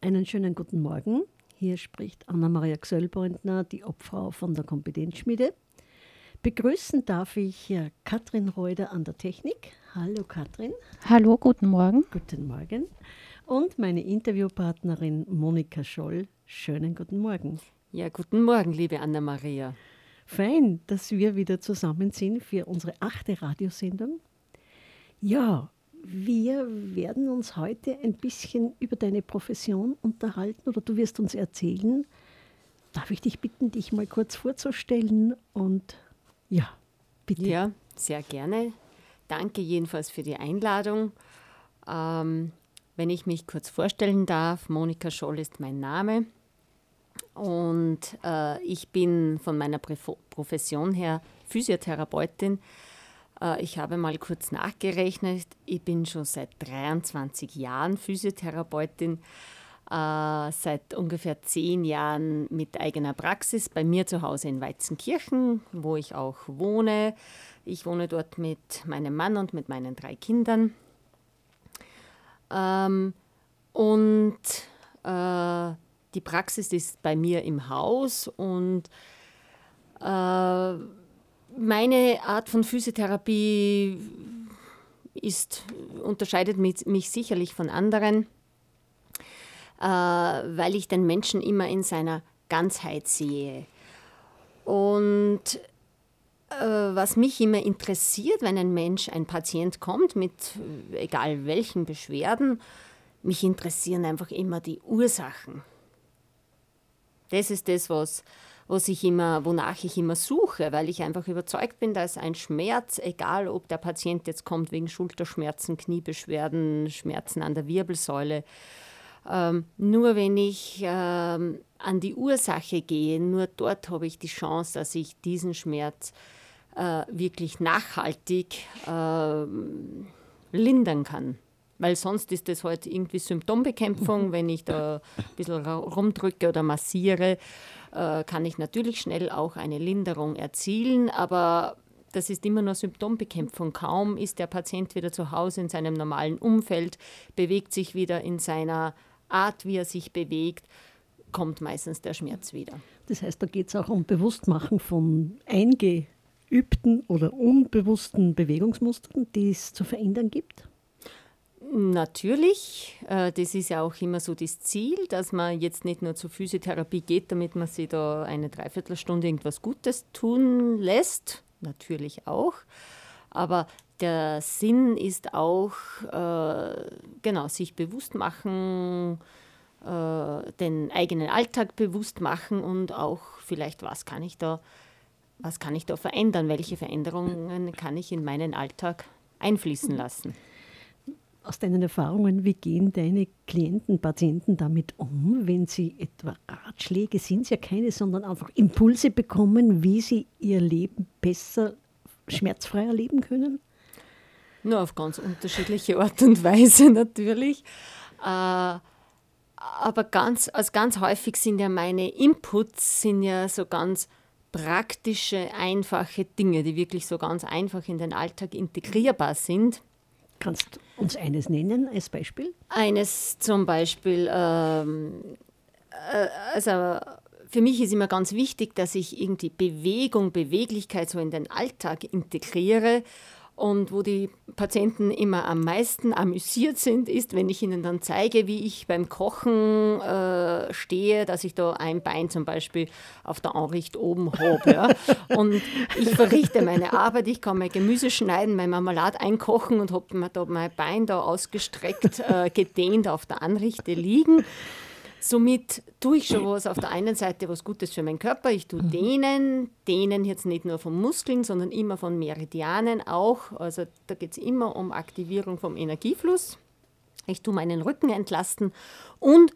Einen schönen guten Morgen. Hier spricht Anna-Maria Gsöllbrandner, die Obfrau von der Kompetenzschmiede. Begrüßen darf ich Katrin Reuter an der Technik. Hallo Katrin. Hallo, guten Morgen. Guten Morgen. Und meine Interviewpartnerin Monika Scholl. Schönen guten Morgen. Ja, guten Morgen, liebe Anna-Maria. Fein, dass wir wieder zusammen sind für unsere achte Radiosendung. Ja, wir werden uns heute ein bisschen über deine Profession unterhalten oder du wirst uns erzählen. Darf ich dich bitten, dich mal kurz vorzustellen? Und ja, bitte. Ja, sehr gerne. Danke jedenfalls für die Einladung. Ähm, wenn ich mich kurz vorstellen darf, Monika Scholl ist mein Name. Und äh, ich bin von meiner Profession her Physiotherapeutin ich habe mal kurz nachgerechnet, ich bin schon seit 23 Jahren Physiotherapeutin, äh, seit ungefähr zehn Jahren mit eigener Praxis bei mir zu Hause in Weizenkirchen, wo ich auch wohne. Ich wohne dort mit meinem Mann und mit meinen drei Kindern. Ähm, und äh, die Praxis ist bei mir im Haus und äh, meine Art von Physiotherapie ist, unterscheidet mich, mich sicherlich von anderen, äh, weil ich den Menschen immer in seiner Ganzheit sehe. Und äh, was mich immer interessiert, wenn ein Mensch, ein Patient kommt mit egal welchen Beschwerden, mich interessieren einfach immer die Ursachen. Das ist das, was, was ich immer, wonach ich immer suche, weil ich einfach überzeugt bin, dass ein Schmerz, egal ob der Patient jetzt kommt wegen Schulterschmerzen, Kniebeschwerden, Schmerzen an der Wirbelsäule, ähm, nur wenn ich ähm, an die Ursache gehe, nur dort habe ich die Chance, dass ich diesen Schmerz äh, wirklich nachhaltig äh, lindern kann. Weil sonst ist das halt irgendwie Symptombekämpfung, wenn ich da ein bisschen rumdrücke oder massiere kann ich natürlich schnell auch eine Linderung erzielen, aber das ist immer nur Symptombekämpfung. Kaum ist der Patient wieder zu Hause in seinem normalen Umfeld, bewegt sich wieder in seiner Art, wie er sich bewegt, kommt meistens der Schmerz wieder. Das heißt, da geht es auch um Bewusstmachen von eingeübten oder unbewussten Bewegungsmustern, die es zu verändern gibt? Natürlich, äh, das ist ja auch immer so das Ziel, dass man jetzt nicht nur zur Physiotherapie geht, damit man sich da eine Dreiviertelstunde irgendwas Gutes tun lässt. Natürlich auch. Aber der Sinn ist auch, äh, genau, sich bewusst machen, äh, den eigenen Alltag bewusst machen und auch vielleicht, was kann ich da, was kann ich da verändern, welche Veränderungen kann ich in meinen Alltag einfließen lassen aus deinen Erfahrungen, wie gehen deine Klienten, Patienten damit um, wenn sie etwa Ratschläge, sind es ja keine, sondern einfach Impulse bekommen, wie sie ihr Leben besser, schmerzfreier leben können? Nur auf ganz unterschiedliche Art und Weise natürlich. Äh, aber ganz, also ganz häufig sind ja meine Inputs sind ja so ganz praktische, einfache Dinge, die wirklich so ganz einfach in den Alltag integrierbar sind. Kannst du uns eines nennen als Beispiel? Eines zum Beispiel, ähm, äh, also für mich ist immer ganz wichtig, dass ich irgendwie Bewegung, Beweglichkeit so in den Alltag integriere und wo die Patienten immer am meisten amüsiert sind, ist, wenn ich ihnen dann zeige, wie ich beim Kochen äh, stehe, dass ich da ein Bein zum Beispiel auf der Anricht oben habe. Ja? Und ich verrichte meine Arbeit, ich kann mein Gemüse schneiden, mein Marmelade einkochen und habe da mein Bein da ausgestreckt, äh, gedehnt auf der Anrichte liegen. Somit tue ich schon was auf der einen Seite was Gutes für meinen Körper. Ich tue mhm. dehnen, dehnen jetzt nicht nur von Muskeln, sondern immer von Meridianen auch. Also da geht es immer um Aktivierung vom Energiefluss. Ich tue meinen Rücken entlasten und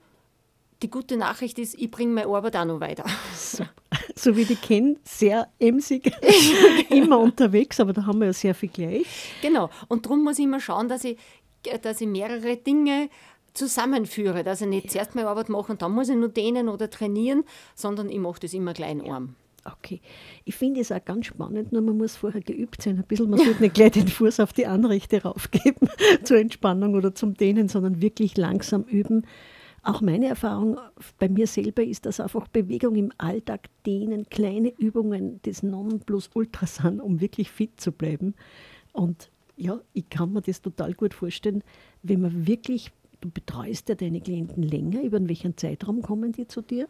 die gute Nachricht ist, ich bringe meine Arbeit auch noch weiter. So, so wie die kennen, sehr emsig, immer unterwegs, aber da haben wir ja sehr viel gleich. Genau, und darum muss ich immer schauen, dass ich, dass ich mehrere Dinge zusammenführe, dass ich nicht zuerst meine Arbeit mache und dann muss ich nur dehnen oder trainieren, sondern ich mache das immer gleich in Arm. Okay. Ich finde es auch ganz spannend, nur man muss vorher geübt sein. Ein bisschen, man sollte nicht gleich den Fuß auf die Anrichte raufgeben zur Entspannung oder zum Dehnen, sondern wirklich langsam üben. auch meine Erfahrung bei mir selber ist, dass einfach Bewegung im Alltag, denen kleine Übungen des Nonplusultra sind, um wirklich fit zu bleiben. Und ja, ich kann mir das total gut vorstellen, wenn man wirklich, du betreust ja deine Klienten länger, über welchen Zeitraum kommen die zu dir?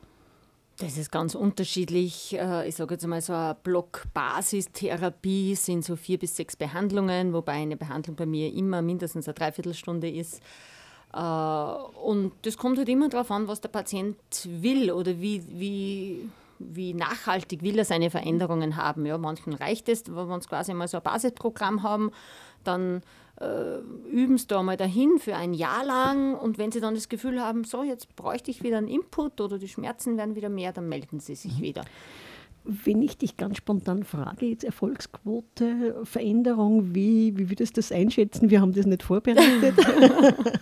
Das ist ganz unterschiedlich. Äh, ich sage jetzt mal so eine Block-Basistherapie sind so vier bis sechs Behandlungen, wobei eine Behandlung bei mir immer mindestens eine Dreiviertelstunde ist. Äh, und das kommt halt immer darauf an, was der Patient will oder wie, wie, wie nachhaltig will er seine Veränderungen haben. Ja, manchen reicht es, wenn wir quasi mal so ein Basisprogramm haben, dann äh, üben sie da mal dahin für ein Jahr lang und wenn sie dann das Gefühl haben, so jetzt bräuchte ich wieder einen Input oder die Schmerzen werden wieder mehr, dann melden sie sich mhm. wieder. Wenn ich dich ganz spontan frage, jetzt Erfolgsquote, Veränderung, wie, wie würdest du das einschätzen? Wir haben das nicht vorbereitet.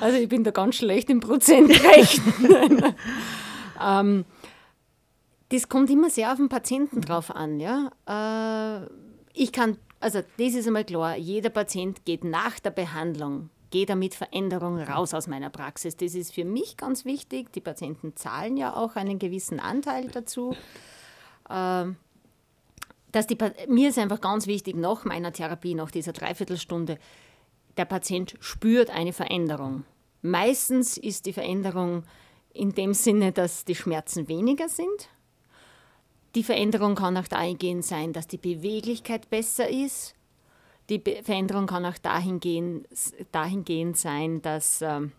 also ich bin da ganz schlecht im Prozentrechnen. ähm, das kommt immer sehr auf den Patienten drauf an. Ja? Äh, ich kann also das ist einmal klar, jeder Patient geht nach der Behandlung, geht er mit Veränderung raus aus meiner Praxis. Das ist für mich ganz wichtig. Die Patienten zahlen ja auch einen gewissen Anteil dazu. Ähm, dass die, mir ist einfach ganz wichtig, nach meiner Therapie, nach dieser Dreiviertelstunde, der Patient spürt eine Veränderung. Meistens ist die Veränderung in dem Sinne, dass die Schmerzen weniger sind die Veränderung kann auch dahingehend sein, dass die Beweglichkeit besser ist. Die Be Veränderung kann auch dahingehend, dahingehend sein, dass ähm,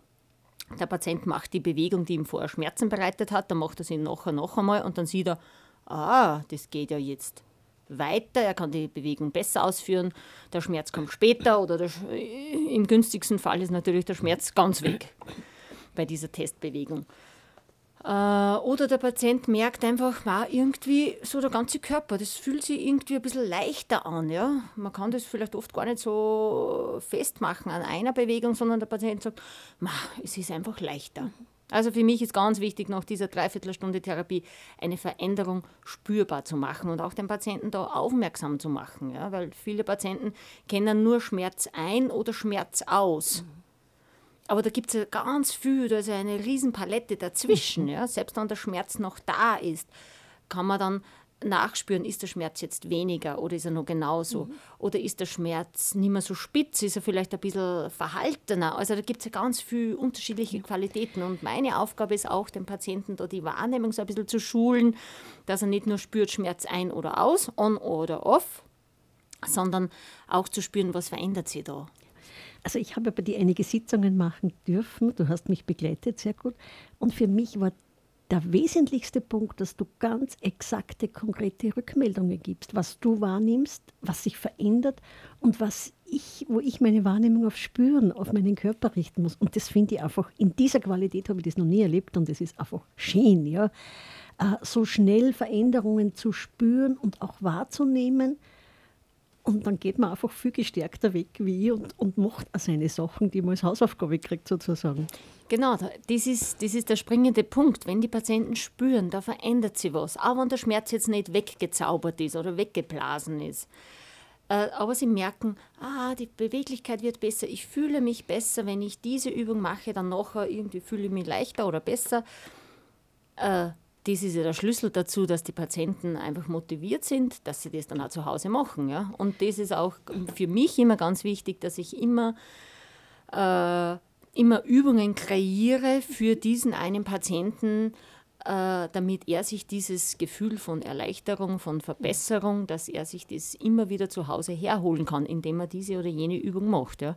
der Patient macht die Bewegung, die ihm vorher Schmerzen bereitet hat, dann macht er sie nachher noch einmal und dann sieht er, ah, das geht ja jetzt weiter, er kann die Bewegung besser ausführen, der Schmerz kommt später oder der, im günstigsten Fall ist natürlich der Schmerz ganz weg bei dieser Testbewegung. Äh, oder der Patient merkt einfach, wow, irgendwie so der ganze Körper, das fühlt sich irgendwie ein bisschen leichter an. Ja? Man kann das vielleicht oft gar nicht so festmachen an einer Bewegung, sondern der Patient sagt, es ist einfach leichter. Also für mich ist ganz wichtig, nach dieser Dreiviertelstunde Therapie eine Veränderung spürbar zu machen und auch den Patienten da aufmerksam zu machen. Ja? Weil viele Patienten kennen nur Schmerz ein oder Schmerz aus. Mhm. Aber da gibt es ja ganz viel, da ist ja eine Riesenpalette dazwischen. Mhm. Ja? Selbst wenn der Schmerz noch da ist, kann man dann nachspüren, ist der Schmerz jetzt weniger oder ist er noch genauso? Mhm. Oder ist der Schmerz nicht mehr so spitz, ist er vielleicht ein bisschen verhaltener? Also da gibt es ja ganz viele unterschiedliche Qualitäten. Und meine Aufgabe ist auch, den Patienten da die Wahrnehmung so ein bisschen zu schulen, dass er nicht nur spürt, Schmerz ein oder aus, on oder off, sondern auch zu spüren, was verändert sich da. Also ich habe bei dir einige Sitzungen machen dürfen. Du hast mich begleitet, sehr gut. Und für mich war der wesentlichste Punkt, dass du ganz exakte, konkrete Rückmeldungen gibst, was du wahrnimmst, was sich verändert und was ich, wo ich meine Wahrnehmung auf Spüren, auf meinen Körper richten muss. Und das finde ich einfach, in dieser Qualität habe ich das noch nie erlebt und das ist einfach schön, ja. Äh, so schnell Veränderungen zu spüren und auch wahrzunehmen und dann geht man einfach viel gestärkter weg wie ich und, und macht auch seine Sachen, die man als Hausaufgabe kriegt, sozusagen. Genau, das ist, das ist der springende Punkt. Wenn die Patienten spüren, da verändert sich was, auch wenn der Schmerz jetzt nicht weggezaubert ist oder weggeblasen ist. Äh, aber sie merken, ah, die Beweglichkeit wird besser, ich fühle mich besser, wenn ich diese Übung mache, dann nachher irgendwie fühle ich mich leichter oder besser. Das ist ja der Schlüssel dazu, dass die Patienten einfach motiviert sind, dass sie das dann auch zu Hause machen. Ja? Und das ist auch für mich immer ganz wichtig, dass ich immer, äh, immer Übungen kreiere für diesen einen Patienten, äh, damit er sich dieses Gefühl von Erleichterung, von Verbesserung, dass er sich das immer wieder zu Hause herholen kann, indem er diese oder jene Übung macht. Ja?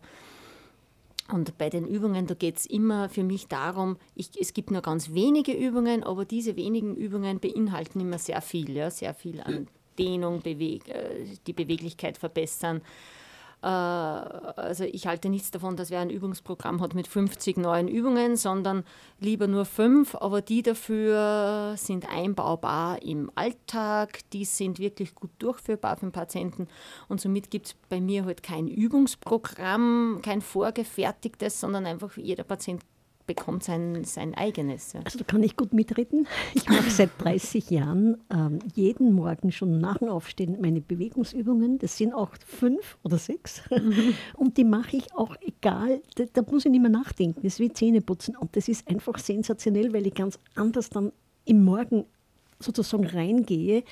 Und bei den Übungen, da geht es immer für mich darum, ich, es gibt nur ganz wenige Übungen, aber diese wenigen Übungen beinhalten immer sehr viel, ja, sehr viel an Dehnung, Beweg, äh, die Beweglichkeit verbessern, also ich halte nichts davon, dass wer ein Übungsprogramm hat mit 50 neuen Übungen, sondern lieber nur fünf, aber die dafür sind einbaubar im Alltag, die sind wirklich gut durchführbar für den Patienten. Und somit gibt es bei mir halt kein Übungsprogramm, kein vorgefertigtes, sondern einfach jeder Patient bekommt sein, sein eigenes. Ja. Also da kann ich gut mitreden. Ich mache seit 30 Jahren ähm, jeden Morgen schon nach dem Aufstehen meine Bewegungsübungen. Das sind auch fünf oder sechs. Mhm. Und die mache ich auch egal, da, da, muss ich nicht mehr nachdenken. Das ist wie Zähneputzen. Und das ist einfach sensationell, weil ich ganz anders dann im Morgen sozusagen reingehe.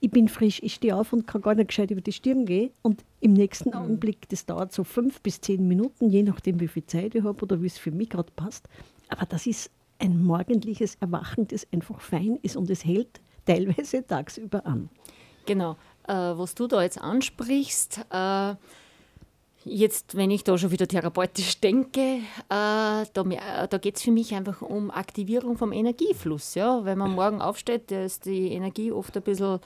Ich bin frisch, ich stehe auf und kann gar nicht gescheit über die Stirn gehen. Und im nächsten mhm. Augenblick, das dauert so fünf bis zehn Minuten, je nachdem, wie viel Zeit ich habe oder wie es für mich gerade passt. Aber das ist ein morgendliches Erwachen, das einfach fein ist und es hält teilweise tagsüber an. Genau. Äh, was du da jetzt ansprichst, äh, Jetzt, wenn ich da schon wieder therapeutisch denke, äh, da, äh, da geht es für mich einfach um Aktivierung vom Energiefluss. Ja? Wenn man morgen aufsteht, ist die Energie oft ein bisschen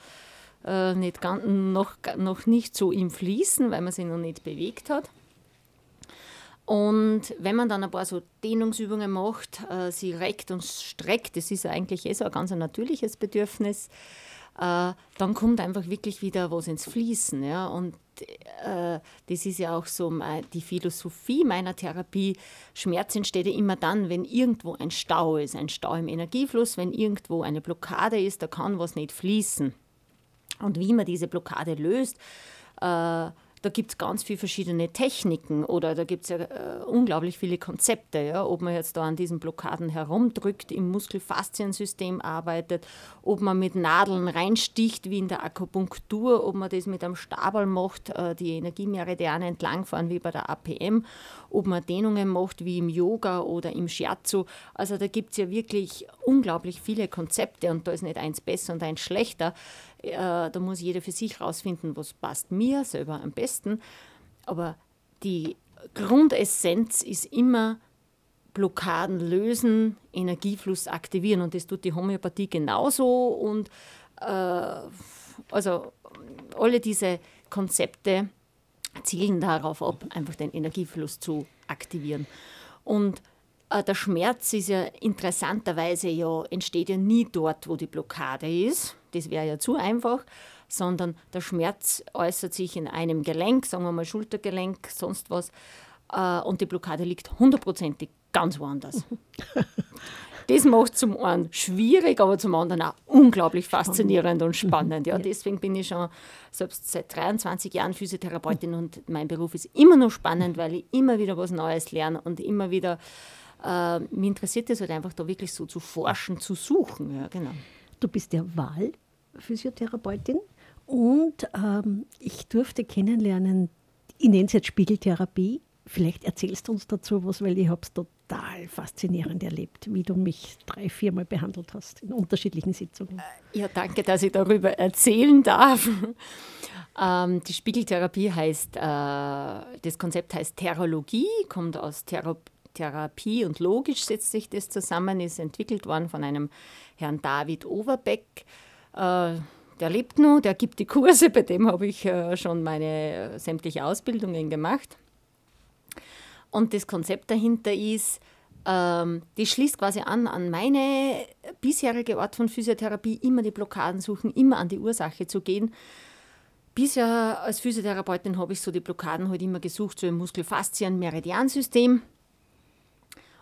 äh, nicht, ganz, noch, noch nicht so im Fließen, weil man sie noch nicht bewegt hat. Und wenn man dann ein paar so Dehnungsübungen macht, äh, sie reckt und streckt, das ist eigentlich eh so ein ganz natürliches Bedürfnis, äh, dann kommt einfach wirklich wieder was ins Fließen. Ja? Und äh, das ist ja auch so die Philosophie meiner Therapie. Schmerz entsteht ja immer dann, wenn irgendwo ein Stau ist, ein Stau im Energiefluss, wenn irgendwo eine Blockade ist, da kann was nicht fließen. Und wie man diese Blockade löst, äh, da gibt es ganz viele verschiedene Techniken oder da gibt es ja äh, unglaublich viele Konzepte, ja? ob man jetzt da an diesen Blockaden herumdrückt, im Muskelfasziensystem arbeitet, ob man mit Nadeln reinsticht, wie in der Akupunktur, ob man das mit einem Stabel macht, äh, die Energiemeridiane entlangfahren, wie bei der APM, ob man Dehnungen macht, wie im Yoga oder im Shiatsu. Also da gibt es ja wirklich unglaublich viele Konzepte und da ist nicht eins besser und eins schlechter. Äh, da muss jeder für sich herausfinden, was passt mir selber am besten. Aber die Grundessenz ist immer Blockaden lösen, Energiefluss aktivieren. Und das tut die Homöopathie genauso. Und äh, also alle diese Konzepte zielen darauf ab, einfach den Energiefluss zu aktivieren. Und äh, der Schmerz ist ja interessanterweise ja, entsteht ja nie dort, wo die Blockade ist. Das wäre ja zu einfach. Sondern der Schmerz äußert sich in einem Gelenk, sagen wir mal Schultergelenk, sonst was. Äh, und die Blockade liegt hundertprozentig ganz woanders. das macht zum einen schwierig, aber zum anderen auch unglaublich faszinierend und spannend. Ja, deswegen bin ich schon selbst seit 23 Jahren Physiotherapeutin und mein Beruf ist immer noch spannend, weil ich immer wieder was Neues lerne und immer wieder äh, mich interessiert es halt einfach da wirklich so zu forschen, zu suchen. Ja, genau. Du bist ja Wahlphysiotherapeutin und ähm, ich durfte kennenlernen, ich nenne es jetzt Spiegeltherapie. Vielleicht erzählst du uns dazu was, weil ich habe es total faszinierend erlebt, wie du mich drei, viermal behandelt hast in unterschiedlichen Sitzungen. Äh, ja, danke, dass ich darüber erzählen darf. Ähm, die Spiegeltherapie heißt, äh, das Konzept heißt Terrologie, kommt aus Thera Therapie und logisch setzt sich das zusammen, ist entwickelt worden von einem Herrn David Overbeck. Äh, der lebt noch, der gibt die Kurse, bei dem habe ich äh, schon meine sämtliche Ausbildungen gemacht. Und das Konzept dahinter ist, ähm, das schließt quasi an an meine bisherige Art von Physiotherapie, immer die Blockaden suchen, immer an die Ursache zu gehen. Bisher als Physiotherapeutin habe ich so die Blockaden halt immer gesucht, so im Muskelfaszien-Meridiansystem.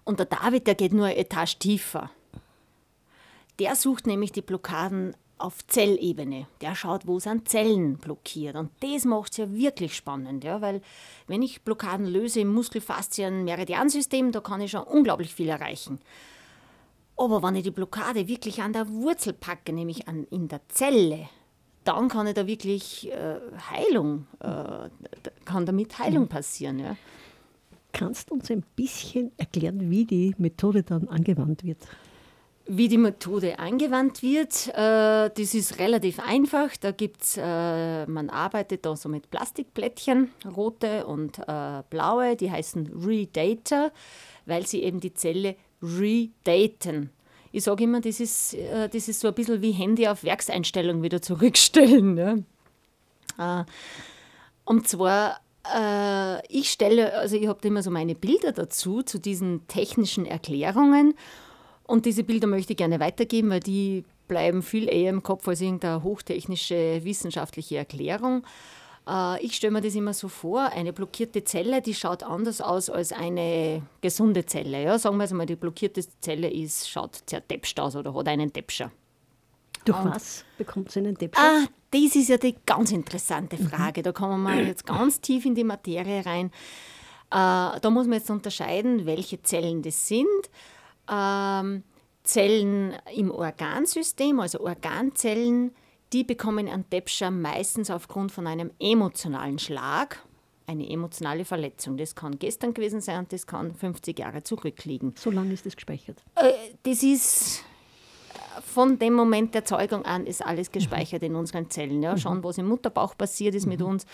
Und der David, der geht nur eine Etage tiefer. Der sucht nämlich die Blockaden auf Zellebene. Der schaut, wo sind Zellen blockiert. Und das macht es ja wirklich spannend, ja, weil wenn ich Blockaden löse im Muskelfaszien-Meridiansystem, da kann ich schon unglaublich viel erreichen. Aber wenn ich die Blockade wirklich an der Wurzel packe, nämlich an, in der Zelle, dann kann ich da wirklich äh, Heilung, äh, kann damit Heilung mhm. passieren. Ja. Kannst du uns ein bisschen erklären, wie die Methode dann angewandt wird? Wie die Methode angewandt wird, äh, das ist relativ einfach. Da gibt's, äh, man arbeitet da so mit Plastikplättchen, rote und äh, blaue, die heißen Redater, weil sie eben die Zelle redaten. Ich sage immer, das ist, äh, das ist so ein bisschen wie Handy auf Werkseinstellung wieder zurückstellen. Äh, und zwar äh, ich stelle, also ich habe immer so meine Bilder dazu, zu diesen technischen Erklärungen. Und diese Bilder möchte ich gerne weitergeben, weil die bleiben viel eher im Kopf als irgendeine hochtechnische wissenschaftliche Erklärung. Äh, ich stelle mir das immer so vor, eine blockierte Zelle, die schaut anders aus als eine gesunde Zelle. Ja? Sagen wir jetzt mal, die blockierte Zelle ist, schaut zertäpscht aus oder hat einen Täpscher. Durch und, was bekommt sie einen Täpscher? Ah, das ist ja die ganz interessante mhm. Frage. Mhm. Da kommen wir jetzt ganz tief in die Materie rein. Äh, da muss man jetzt unterscheiden, welche Zellen das sind. Ähm, Zellen im Organsystem, also Organzellen, die bekommen einen Täpscher meistens aufgrund von einem emotionalen Schlag, eine emotionale Verletzung. Das kann gestern gewesen sein und das kann 50 Jahre zurückliegen. So lange ist das gespeichert? Äh, das ist von dem Moment der Zeugung an ist alles gespeichert mhm. in unseren Zellen. Ja. Schon, mhm. was im Mutterbauch passiert ist mhm. mit uns,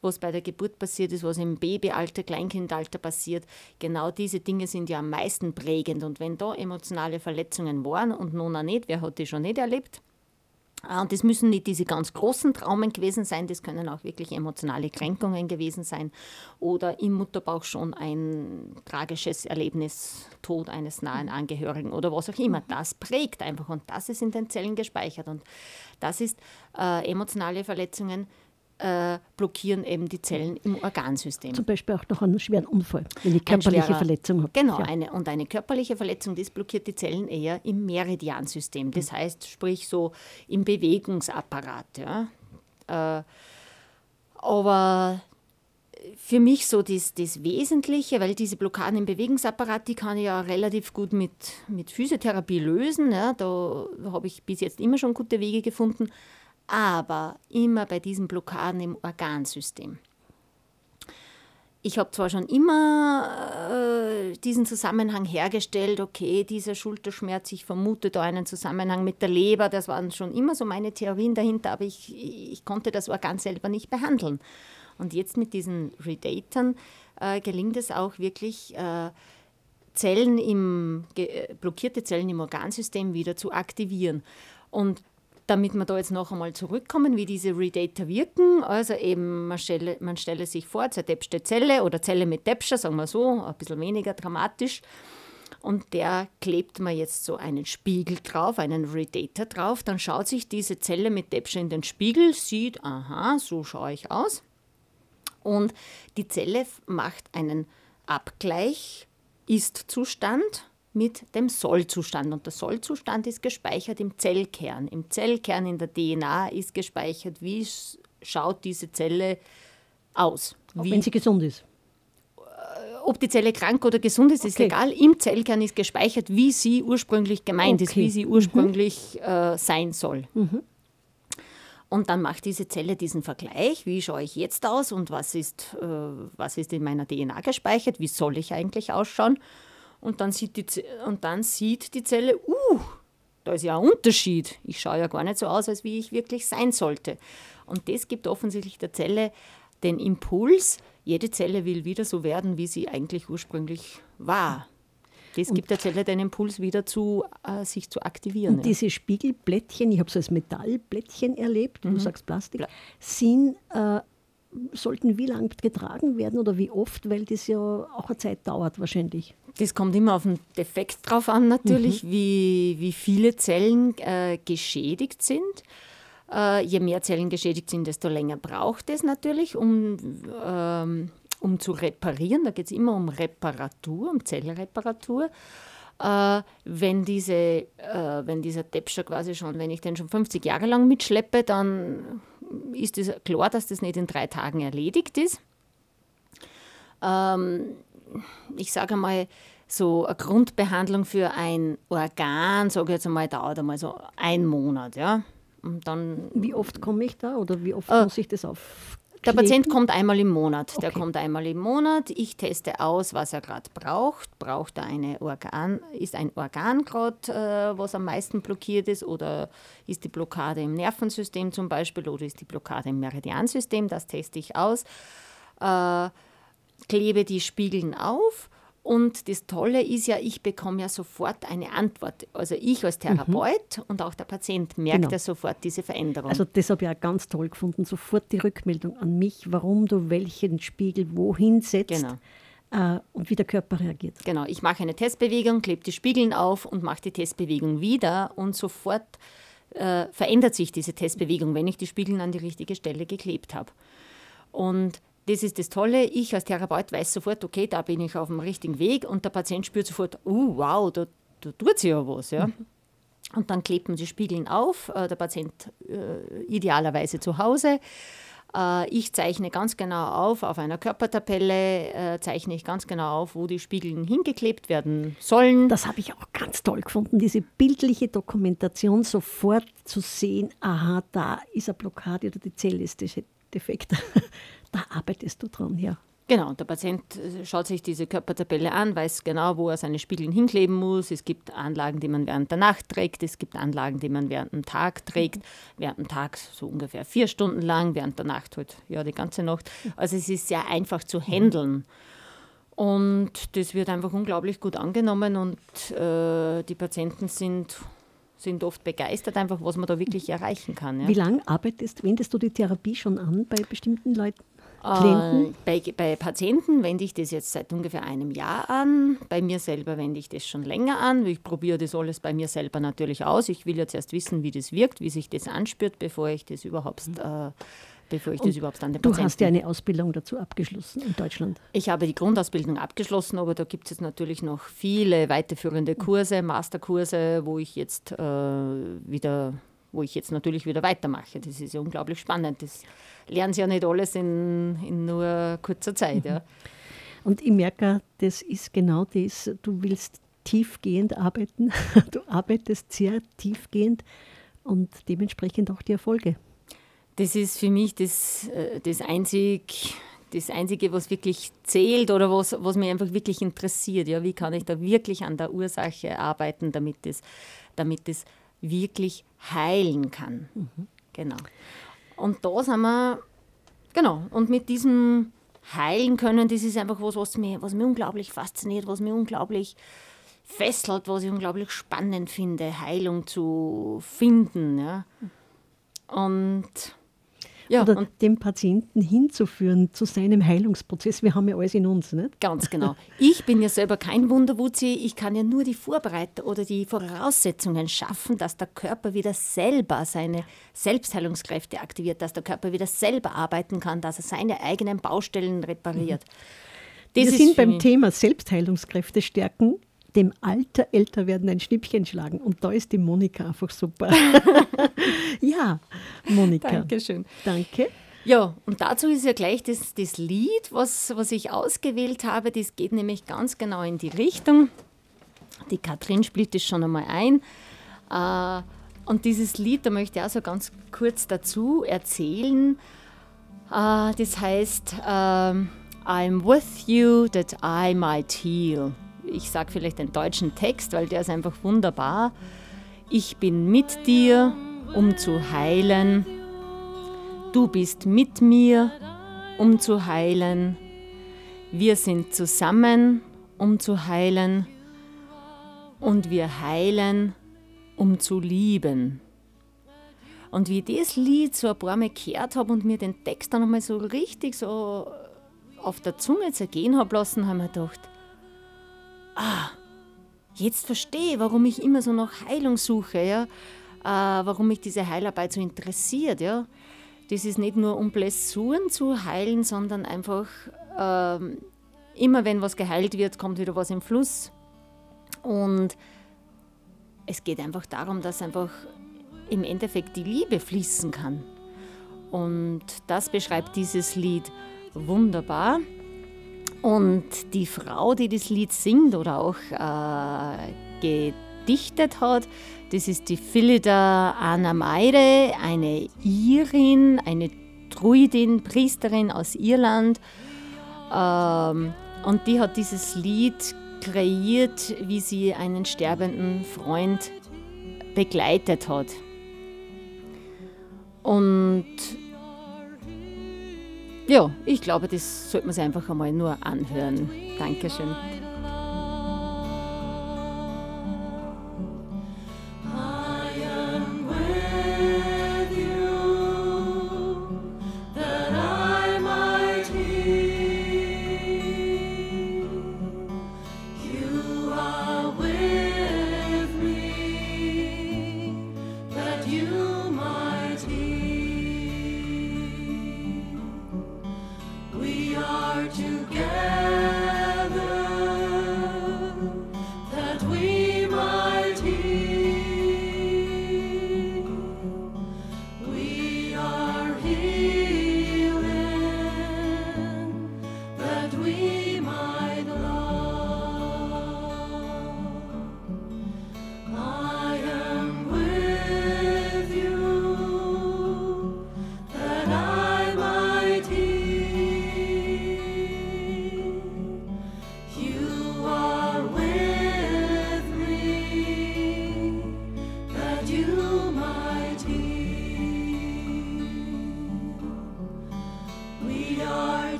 was bei der Geburt passiert ist, was im Babyalter, Kleinkindalter passiert. Genau diese Dinge sind ja am meisten prägend. Und wenn da emotionale Verletzungen waren und nun auch nicht, wer hat die schon nicht erlebt? Ah, und das müssen nicht diese ganz großen Traumen gewesen sein, das können auch wirklich emotionale Kränkungen gewesen sein oder im Mutterbauch schon ein tragisches Erlebnis, Tod eines nahen Angehörigen oder was auch immer. Das prägt einfach und das ist in den Zellen gespeichert und das ist äh, emotionale Verletzungen äh, blockieren eben die Zellen im Organsystem. Zum Beispiel auch nach einem schweren Unfall, wenn ich körperliche schwerer, Verletzung habe. Genau, ja. eine, und eine körperliche Verletzung, das blockiert die Zellen eher im Meridiansystem. Das mhm. heißt, sprich so im Bewegungsapparat. Ja. Äh, aber für mich so das, das Wesentliche, weil diese Blockaden im Bewegungsapparat, die kann ich ja relativ gut mit, mit Physiotherapie lösen. Ja. Da habe ich bis jetzt immer schon gute Wege gefunden aber immer bei diesen Blockaden im Organsystem. Ich habe zwar schon immer äh, diesen Zusammenhang hergestellt, okay, dieser Schulterschmerz, ich vermute da einen Zusammenhang mit der Leber, das waren schon immer so meine Theorien dahinter, aber ich, ich konnte das Organ selber nicht behandeln. Und jetzt mit diesen Redatoren äh, gelingt es auch wirklich, äh, Zellen im, blockierte Zellen im Organsystem wieder zu aktivieren. Und damit wir da jetzt noch einmal zurückkommen, wie diese Redater wirken. Also eben, man stelle, man stelle sich vor, zertäpschte Zelle oder Zelle mit Täpscher, sagen wir so, ein bisschen weniger dramatisch. Und der klebt man jetzt so einen Spiegel drauf, einen Redater drauf. Dann schaut sich diese Zelle mit Täpscher in den Spiegel, sieht, aha, so schaue ich aus. Und die Zelle macht einen Abgleich, Ist-Zustand mit dem Sollzustand. Und der Sollzustand ist gespeichert im Zellkern. Im Zellkern in der DNA ist gespeichert, wie schaut diese Zelle aus. Auch wie, wenn sie gesund ist. Äh, ob die Zelle krank oder gesund ist, ist okay. egal. Im Zellkern ist gespeichert, wie sie ursprünglich gemeint okay. ist, wie sie ursprünglich mhm. äh, sein soll. Mhm. Und dann macht diese Zelle diesen Vergleich, wie schaue ich jetzt aus und was ist, äh, was ist in meiner DNA gespeichert, wie soll ich eigentlich ausschauen. Und dann sieht die, und dann sieht die Zelle, uh, da ist ja ein Unterschied. Ich schaue ja gar nicht so aus, als wie ich wirklich sein sollte. Und das gibt offensichtlich der Zelle den Impuls, jede Zelle will wieder so werden, wie sie eigentlich ursprünglich war. Das gibt der Zelle den Impuls, wieder zu, äh, sich zu aktivieren. Und ja. diese Spiegelblättchen, ich habe so als Metallblättchen erlebt, mhm. du sagst Plastik, Pla sind äh, sollten wie lang getragen werden oder wie oft, weil das ja auch eine Zeit dauert wahrscheinlich. Das kommt immer auf den Defekt drauf an natürlich, mhm. wie, wie viele Zellen äh, geschädigt sind. Äh, je mehr Zellen geschädigt sind, desto länger braucht es natürlich, um, ähm, um zu reparieren. Da geht es immer um Reparatur, um Zellreparatur. Äh, wenn, diese, äh, wenn dieser Täpscher quasi schon, wenn ich den schon 50 Jahre lang mitschleppe, dann ist es klar, dass das nicht in drei Tagen erledigt ist. Ähm, ich sage mal, so eine Grundbehandlung für ein Organ, sage ich jetzt einmal, dauert einmal so einen Monat. Ja? Und dann, wie oft komme ich da oder wie oft äh, muss ich das auf? Der Patient kommt einmal im Monat. Okay. Der kommt einmal im Monat. Ich teste aus, was er gerade braucht. Braucht er eine Organ, ist ein Organ gerade, äh, was am meisten blockiert ist, oder ist die Blockade im Nervensystem zum Beispiel, oder ist die Blockade im Meridiansystem? Das teste ich aus. Äh, klebe die Spiegeln auf und das Tolle ist ja, ich bekomme ja sofort eine Antwort. Also ich als Therapeut mhm. und auch der Patient merkt genau. ja sofort diese Veränderung. Also das habe ich auch ganz toll gefunden, sofort die Rückmeldung an mich, warum du welchen Spiegel wohin setzt. Genau. Äh, und wie der Körper reagiert. Genau, ich mache eine Testbewegung, klebe die Spiegeln auf und mache die Testbewegung wieder und sofort äh, verändert sich diese Testbewegung, wenn ich die Spiegeln an die richtige Stelle geklebt habe. Und das ist das Tolle. Ich als Therapeut weiß sofort, okay, da bin ich auf dem richtigen Weg und der Patient spürt sofort, oh, wow, da, da tut sich ja was. Ja. Mhm. Und dann klebt man die Spiegeln auf, äh, der Patient äh, idealerweise zu Hause. Äh, ich zeichne ganz genau auf, auf einer Körpertabelle äh, zeichne ich ganz genau auf, wo die Spiegel hingeklebt werden sollen. Das habe ich auch ganz toll gefunden, diese bildliche Dokumentation sofort zu sehen, aha, da ist eine Blockade oder die Zelle ist defekt. da arbeitest du dran, ja. Genau, der Patient äh, schaut sich diese Körpertabelle an, weiß genau, wo er seine Spiegel hinkleben muss. Es gibt Anlagen, die man während der Nacht trägt, es gibt Anlagen, die man während dem Tag trägt. Während dem Tag so ungefähr vier Stunden lang, während der Nacht halt ja die ganze Nacht. Also es ist sehr einfach zu handeln. Und das wird einfach unglaublich gut angenommen und äh, die Patienten sind sind oft begeistert, einfach was man da wirklich erreichen kann. Ja. Wie lange arbeitest, wendest du die Therapie schon an bei bestimmten Leuten? Klienten? Äh, bei, bei, Patienten wende ich das jetzt seit ungefähr einem Jahr an. Bei mir selber wende ich das schon länger an. Ich probiere das alles bei mir selber natürlich aus. Ich will jetzt erst wissen, wie das wirkt, wie sich das anspürt, bevor ich das überhaupt, mhm. äh, bevor ich das überhaupt an den Patienten... Du hast ja eine Ausbildung dazu abgeschlossen in Deutschland. Ich habe die Grundausbildung abgeschlossen, aber da gibt es jetzt natürlich noch viele weiterführende Kurse, Masterkurse, wo ich jetzt äh, wieder wo ich jetzt natürlich wieder weitermache. Das ist ja unglaublich spannend. Das lernen sie ja nicht alles in, in nur kurzer Zeit. Ja. Und ich merke, das ist genau das, du willst tiefgehend arbeiten, du arbeitest sehr tiefgehend und dementsprechend auch die Erfolge. Das ist für mich das, äh, das, einzig, das Einzige, was wirklich zählt oder was, was mich einfach wirklich interessiert. Ja, wie kann ich da wirklich an der Ursache arbeiten, damit das, damit das wirklich heilen kann. Mhm. Genau. Und da sind wir, genau, und mit diesem Heilen können, das ist einfach was, was mich, was mich unglaublich fasziniert, was mich unglaublich fesselt, was ich unglaublich spannend finde, Heilung zu finden. Ja. Und ja, oder und den Patienten hinzuführen zu seinem Heilungsprozess. Wir haben ja alles in uns, nicht? Ganz genau. Ich bin ja selber kein Wunderwutzi. Ich kann ja nur die Vorbereitung oder die Voraussetzungen schaffen, dass der Körper wieder selber seine Selbstheilungskräfte aktiviert, dass der Körper wieder selber arbeiten kann, dass er seine eigenen Baustellen repariert. Mhm. Wir sind beim Thema Selbstheilungskräfte stärken dem Alter älter werden ein Schnippchen schlagen. Und da ist die Monika einfach super. ja, Monika. Dankeschön. Danke. Ja, und dazu ist ja gleich das, das Lied, was, was ich ausgewählt habe. Das geht nämlich ganz genau in die Richtung. Die Katrin spielt das schon einmal ein. Äh, und dieses Lied, da möchte ich auch so ganz kurz dazu erzählen. Äh, das heißt, ähm, I'm with you that I might heal ich sage vielleicht den deutschen Text, weil der ist einfach wunderbar. Ich bin mit dir, um zu heilen. Du bist mit mir, um zu heilen. Wir sind zusammen, um zu heilen. Und wir heilen, um zu lieben. Und wie ich das Lied so ein paar Mal gehört habe und mir den Text dann nochmal so richtig so auf der Zunge zergehen habe lassen, habe ich mir gedacht, ah, jetzt verstehe, warum ich immer so nach Heilung suche, ja? Äh, warum mich diese Heilarbeit so interessiert. Ja? Das ist nicht nur um Blessuren zu heilen, sondern einfach äh, immer wenn was geheilt wird, kommt wieder was im Fluss. Und es geht einfach darum, dass einfach im Endeffekt die Liebe fließen kann. Und das beschreibt dieses Lied wunderbar. Und die Frau, die das Lied singt oder auch äh, gedichtet hat, das ist die Philida Anna Meire, eine Irin, eine Druidin, Priesterin aus Irland. Ähm, und die hat dieses Lied kreiert, wie sie einen sterbenden Freund begleitet hat. Und ja, ich glaube, das sollte man sich einfach einmal nur anhören. Dankeschön.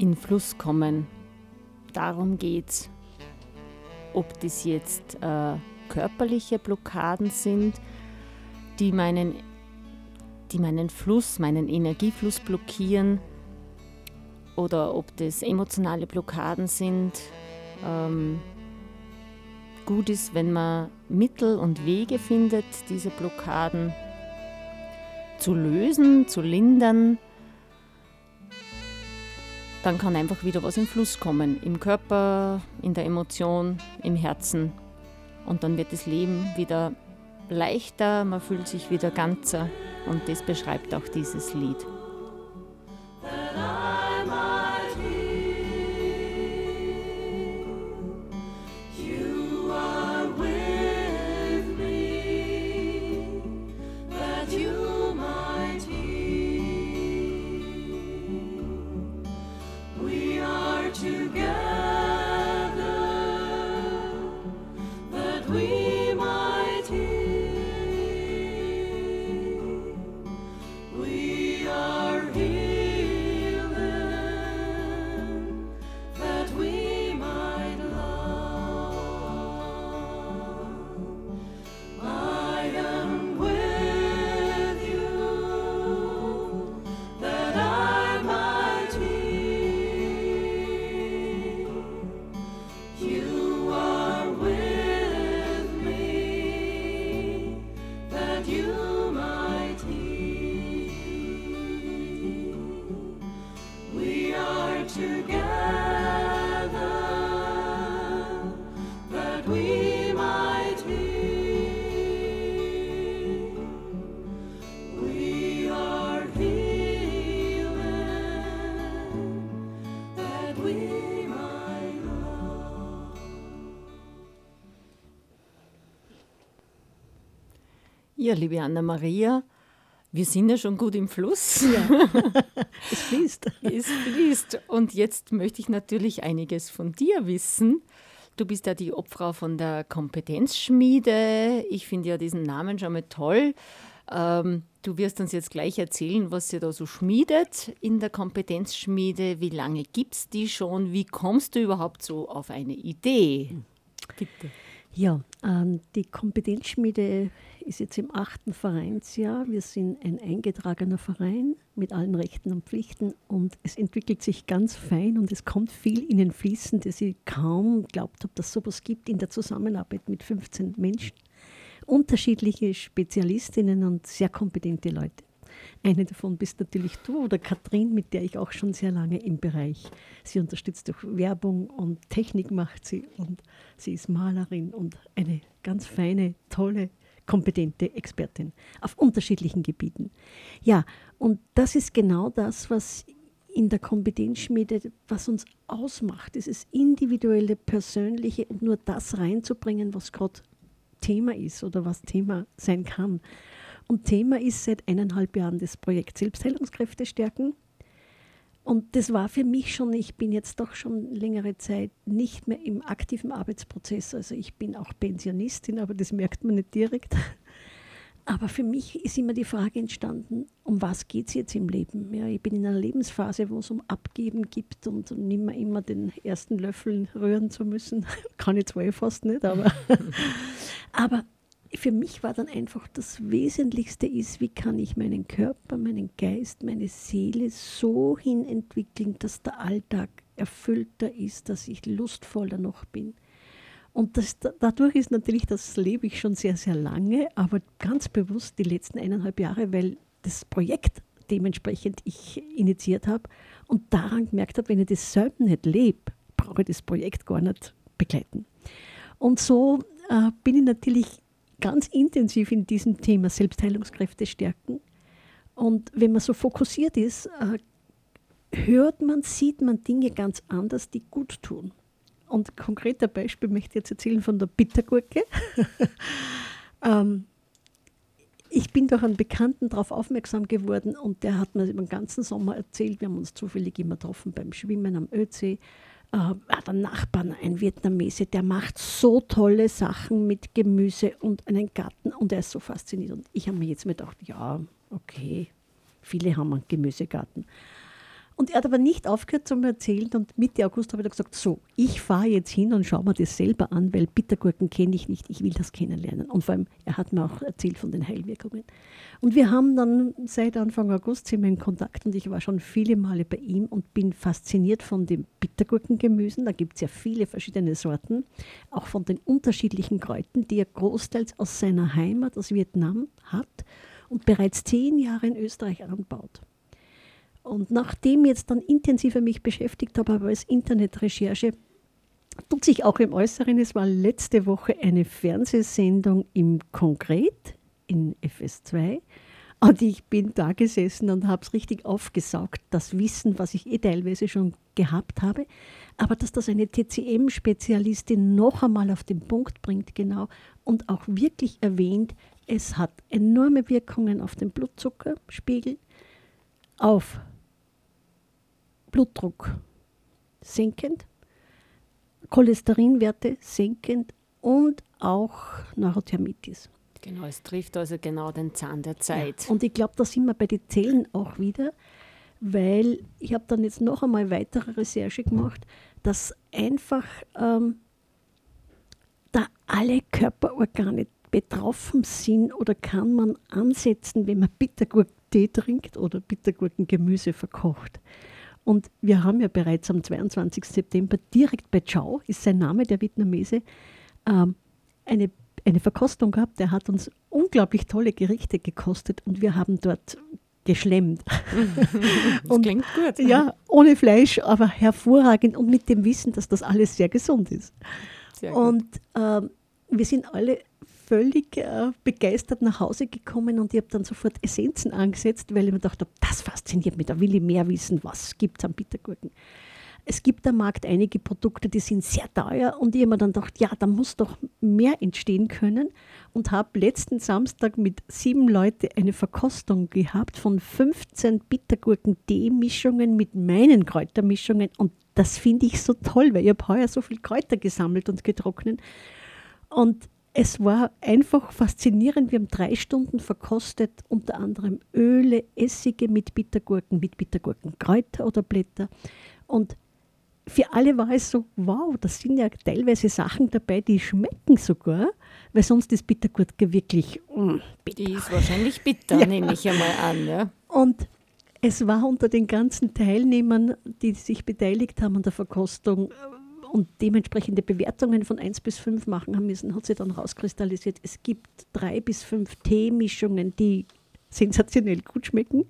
In Fluss kommen. Darum geht's. Ob das jetzt äh, körperliche Blockaden sind, die meinen, die meinen Fluss, meinen Energiefluss blockieren, oder ob das emotionale Blockaden sind. Ähm, gut ist, wenn man Mittel und Wege findet, diese Blockaden zu lösen, zu lindern dann kann einfach wieder was im Fluss kommen. Im Körper, in der Emotion, im Herzen. Und dann wird das Leben wieder leichter, man fühlt sich wieder ganzer. Und das beschreibt auch dieses Lied. Ja, liebe Anna-Maria, wir sind ja schon gut im Fluss. Ja, es fließt. es fließt. Und jetzt möchte ich natürlich einiges von dir wissen. Du bist ja die Obfrau von der Kompetenzschmiede. Ich finde ja diesen Namen schon mal toll. Ähm, du wirst uns jetzt gleich erzählen, was ihr da so schmiedet in der Kompetenzschmiede. Wie lange gibt es die schon? Wie kommst du überhaupt so auf eine Idee? Bitte. Ja, ähm, die Kompetenzschmiede ist jetzt im achten Vereinsjahr. Wir sind ein eingetragener Verein mit allen Rechten und Pflichten und es entwickelt sich ganz fein und es kommt viel in den Fließen, dass ich kaum glaubt habe, dass es sowas gibt in der Zusammenarbeit mit 15 Menschen. Unterschiedliche Spezialistinnen und sehr kompetente Leute. Eine davon bist natürlich du oder Katrin, mit der ich auch schon sehr lange im Bereich. Sie unterstützt durch Werbung und Technik macht sie und sie ist Malerin und eine ganz feine, tolle, kompetente Expertin auf unterschiedlichen Gebieten. Ja, und das ist genau das, was in der Kompetenzschmiede, was uns ausmacht, dieses individuelle, persönliche und nur das reinzubringen, was gerade Thema ist oder was Thema sein kann. Und Thema ist seit eineinhalb Jahren das Projekt Selbstheilungskräfte stärken. Und das war für mich schon, ich bin jetzt doch schon längere Zeit nicht mehr im aktiven Arbeitsprozess. Also ich bin auch Pensionistin, aber das merkt man nicht direkt. Aber für mich ist immer die Frage entstanden, um was geht es jetzt im Leben? Ja, ich bin in einer Lebensphase, wo es um Abgeben geht und nicht mehr immer den ersten Löffel rühren zu müssen. Kann ich zwar eh fast nicht, aber, aber für mich war dann einfach das Wesentlichste ist, wie kann ich meinen Körper, meinen Geist, meine Seele so hin entwickeln, dass der Alltag erfüllter ist, dass ich lustvoller noch bin. Und das, dadurch ist natürlich, das lebe ich schon sehr, sehr lange, aber ganz bewusst die letzten eineinhalb Jahre, weil das Projekt dementsprechend ich initiiert habe und daran gemerkt habe, wenn ich das selber nicht lebe, brauche ich das Projekt gar nicht begleiten. Und so äh, bin ich natürlich ganz intensiv in diesem Thema Selbstheilungskräfte stärken. Und wenn man so fokussiert ist, äh, hört man, sieht man Dinge ganz anders, die gut tun. Und konkreter Beispiel möchte ich jetzt erzählen von der Bittergurke. ähm, ich bin durch einen Bekannten darauf aufmerksam geworden und der hat mir über den ganzen Sommer erzählt, wir haben uns zufällig immer getroffen beim Schwimmen am Ödsee äh, der Nachbarn, ein Vietnamese, der macht so tolle Sachen mit Gemüse und einen Garten und er ist so fasziniert. Und ich habe mir jetzt mir gedacht, ja, okay, viele haben einen Gemüsegarten. Und er hat aber nicht aufgehört zu erzählen und Mitte August habe ich gesagt, so, ich fahre jetzt hin und schaue mir das selber an, weil Bittergurken kenne ich nicht, ich will das kennenlernen. Und vor allem, er hat mir auch erzählt von den Heilwirkungen. Und wir haben dann seit Anfang August sind wir in Kontakt und ich war schon viele Male bei ihm und bin fasziniert von den Bittergurkengemüsen. Da gibt es ja viele verschiedene Sorten, auch von den unterschiedlichen Kräutern, die er großteils aus seiner Heimat, aus Vietnam, hat und bereits zehn Jahre in Österreich anbaut. Und nachdem ich jetzt dann intensiver mich beschäftigt habe, aber als Internetrecherche, tut sich auch im Äußeren. Es war letzte Woche eine Fernsehsendung im Konkret in FS2. Und ich bin da gesessen und habe es richtig aufgesaugt, das Wissen, was ich eh teilweise schon gehabt habe. Aber dass das eine TCM-Spezialistin noch einmal auf den Punkt bringt, genau, und auch wirklich erwähnt, es hat enorme Wirkungen auf den Blutzuckerspiegel, auf Blutdruck senkend, Cholesterinwerte senkend und auch Neurothermitis. Genau, es trifft also genau den Zahn der Zeit. Ja, und ich glaube, da sind wir bei den Zellen auch wieder, weil ich habe dann jetzt noch einmal weitere Recherche gemacht, dass einfach ähm, da alle Körperorgane betroffen sind oder kann man ansetzen, wenn man Bittergurkentee trinkt oder Bittergurkengemüse verkocht. Und wir haben ja bereits am 22. September direkt bei Chao, ist sein Name, der Vietnamese, ähm, eine, eine Verkostung gehabt. Der hat uns unglaublich tolle Gerichte gekostet und wir haben dort geschlemmt. Das und, klingt gut. Ja, ohne Fleisch, aber hervorragend und mit dem Wissen, dass das alles sehr gesund ist. Sehr und ähm, wir sind alle völlig äh, begeistert nach Hause gekommen und ich habe dann sofort Essenzen angesetzt, weil ich mir dachte, das fasziniert mich, da will ich mehr wissen, was gibt es an Bittergurken. Es gibt am Markt einige Produkte, die sind sehr teuer und ich habe mir dann gedacht, ja, da muss doch mehr entstehen können und habe letzten Samstag mit sieben Leuten eine Verkostung gehabt von 15 Bittergurken-Tee-Mischungen mit meinen Kräutermischungen und das finde ich so toll, weil ich habe heuer so viel Kräuter gesammelt und getrocknet und es war einfach faszinierend. Wir haben drei Stunden verkostet, unter anderem Öle, Essige mit Bittergurken, mit Bittergurkenkräuter oder Blätter. Und für alle war es so, wow, da sind ja teilweise Sachen dabei, die schmecken sogar, weil sonst ist Bittergurke wirklich mm, bitter. Die ist wahrscheinlich bitter, ja. nehme ich einmal an. Ja. Und es war unter den ganzen Teilnehmern, die sich beteiligt haben an der Verkostung, und dementsprechende Bewertungen von 1 bis 5 machen haben müssen, hat sich dann rauskristallisiert, es gibt drei bis fünf Teemischungen, die sensationell gut schmecken.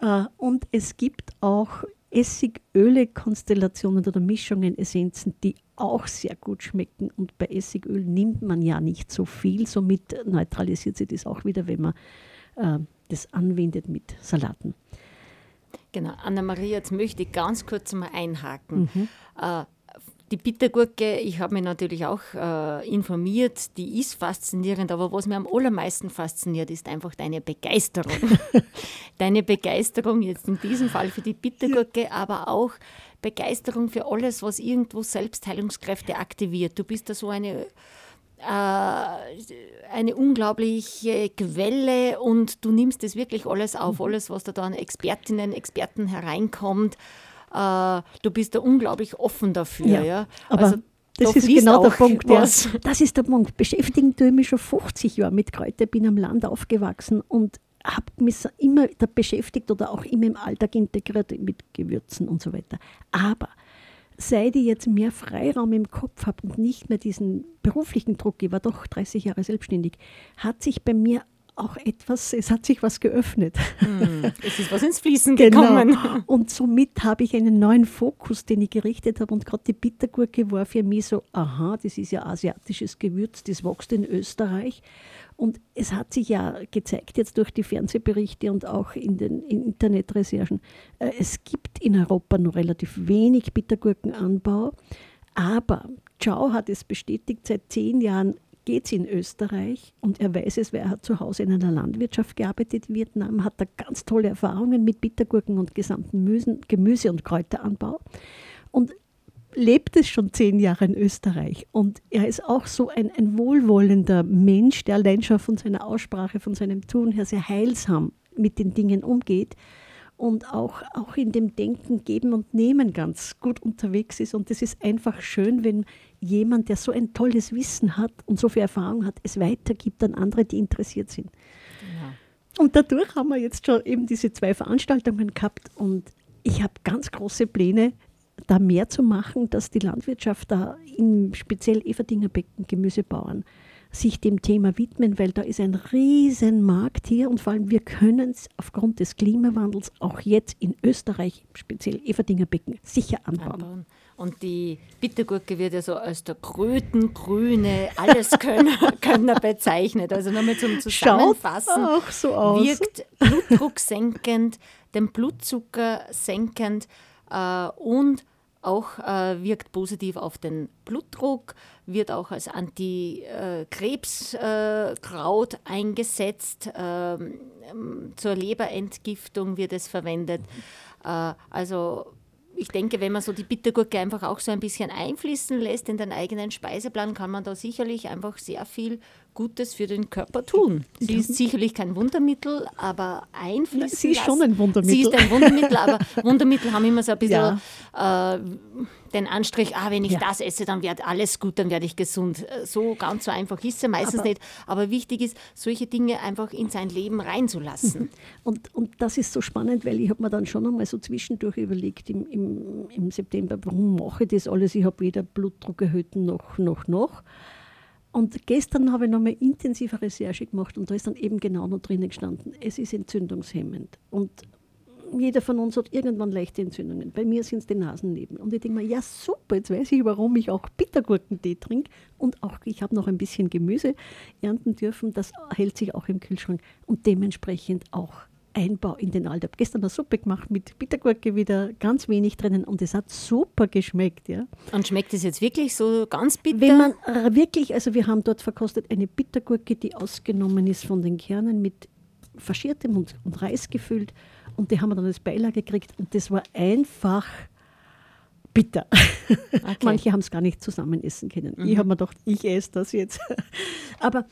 Äh, und es gibt auch Essigöle-Konstellationen oder Mischungen, Essenzen, die auch sehr gut schmecken. Und bei Essigöl nimmt man ja nicht so viel, somit neutralisiert sich das auch wieder, wenn man äh, das anwendet mit Salaten. Genau, Anna-Maria, jetzt möchte ich ganz kurz mal einhaken. Mhm. Äh, die Bittergurke, ich habe mich natürlich auch äh, informiert, die ist faszinierend, aber was mir am allermeisten fasziniert, ist einfach deine Begeisterung. deine Begeisterung jetzt in diesem Fall für die Bittergurke, ja. aber auch Begeisterung für alles, was irgendwo Selbstheilungskräfte aktiviert. Du bist da so eine, äh, eine unglaubliche Quelle und du nimmst das wirklich alles auf, mhm. alles, was da an Expertinnen, Experten hereinkommt äh, du bist da unglaublich offen dafür. Ja, ja? Aber also, das ist genau der Punkt. Ja. Das ist der Punkt. Beschäftigen tue ich mich schon 50 Jahre mit Kräuter, bin am Land aufgewachsen und habe mich immer da beschäftigt oder auch immer im Alltag integriert mit Gewürzen und so weiter. Aber seit ich jetzt mehr Freiraum im Kopf habe und nicht mehr diesen beruflichen Druck, ich war doch 30 Jahre selbstständig, hat sich bei mir auch etwas, es hat sich was geöffnet. Hm, es ist was ins Fließen genau. gekommen. Genau. Und somit habe ich einen neuen Fokus, den ich gerichtet habe. Und gerade die Bittergurke war für mich so, aha, das ist ja asiatisches Gewürz, das wächst in Österreich. Und es hat sich ja gezeigt jetzt durch die Fernsehberichte und auch in den Internetrecherchen, äh, es gibt in Europa nur relativ wenig Bittergurkenanbau. Aber Chao hat es bestätigt, seit zehn Jahren geht es in Österreich und er weiß es, weil er hat zu Hause in einer Landwirtschaft gearbeitet in Vietnam, hat da ganz tolle Erfahrungen mit Bittergurken und gesamten Müsen, Gemüse- und Kräuteranbau und lebt es schon zehn Jahre in Österreich. Und er ist auch so ein, ein wohlwollender Mensch, der allein schon von seiner Aussprache, von seinem Tun her sehr heilsam mit den Dingen umgeht. und auch, auch in dem Denken, Geben und Nehmen ganz gut unterwegs ist. Und es ist einfach schön, wenn jemand, der so ein tolles Wissen hat und so viel Erfahrung hat, es weitergibt an andere, die interessiert sind. Ja. Und dadurch haben wir jetzt schon eben diese zwei Veranstaltungen gehabt und ich habe ganz große Pläne, da mehr zu machen, dass die Landwirtschaft da, in speziell Everdinger Becken, Gemüsebauern, sich dem Thema widmen, weil da ist ein riesen Markt hier und vor allem wir können es aufgrund des Klimawandels auch jetzt in Österreich, speziell Everdinger Becken, sicher anbauen. anbauen. Und die Bittergurke wird ja so als der krötengrüne Alleskönner bezeichnet. Also nochmal zum Zusammenfassen. Schaut auch so aus. Wirkt blutdrucksenkend, den Blutzucker senkend äh, und auch äh, wirkt positiv auf den Blutdruck, wird auch als Antikrebskraut äh, eingesetzt. Ähm, zur Leberentgiftung wird es verwendet. Äh, also ich denke, wenn man so die Bittergurke einfach auch so ein bisschen einfließen lässt in den eigenen Speiseplan, kann man da sicherlich einfach sehr viel Gutes für den Körper tun. Sie ist sicherlich kein Wundermittel, aber einfließen Sie ist schon ein Wundermittel. Sie ist ein Wundermittel, aber Wundermittel haben immer so ein bisschen ja. äh, den Anstrich, ah, wenn ich ja. das esse, dann wird alles gut, dann werde ich gesund. So ganz so einfach ist es meistens aber, nicht. Aber wichtig ist, solche Dinge einfach in sein Leben reinzulassen. Und, und das ist so spannend, weil ich habe mir dann schon einmal so zwischendurch überlegt im, im, im September, warum mache ich das alles? Ich habe weder Blutdruck erhöht noch, noch, noch. Und gestern habe ich nochmal intensive Recherche gemacht und da ist dann eben genau noch drinnen gestanden, es ist entzündungshemmend. Und jeder von uns hat irgendwann leichte Entzündungen. Bei mir sind es die Nasenneben. Und ich denke mir, ja super, jetzt weiß ich, warum ich auch Bittergurkentee trinke. Und auch ich habe noch ein bisschen Gemüse ernten dürfen. Das hält sich auch im Kühlschrank. Und dementsprechend auch Einbau in den Alltag. Gestern eine Suppe gemacht mit Bittergurke wieder ganz wenig drinnen und es hat super geschmeckt. Ja. Und schmeckt es jetzt wirklich so ganz bitter? Wenn man äh, wirklich, also wir haben dort verkostet eine Bittergurke, die ausgenommen ist von den Kernen mit faschiertem und, und Reis gefüllt und die haben wir dann als Beilage gekriegt und das war einfach bitter. Okay. Manche haben es gar nicht zusammen essen können. Mhm. Ich habe mir gedacht, ich esse das jetzt. Aber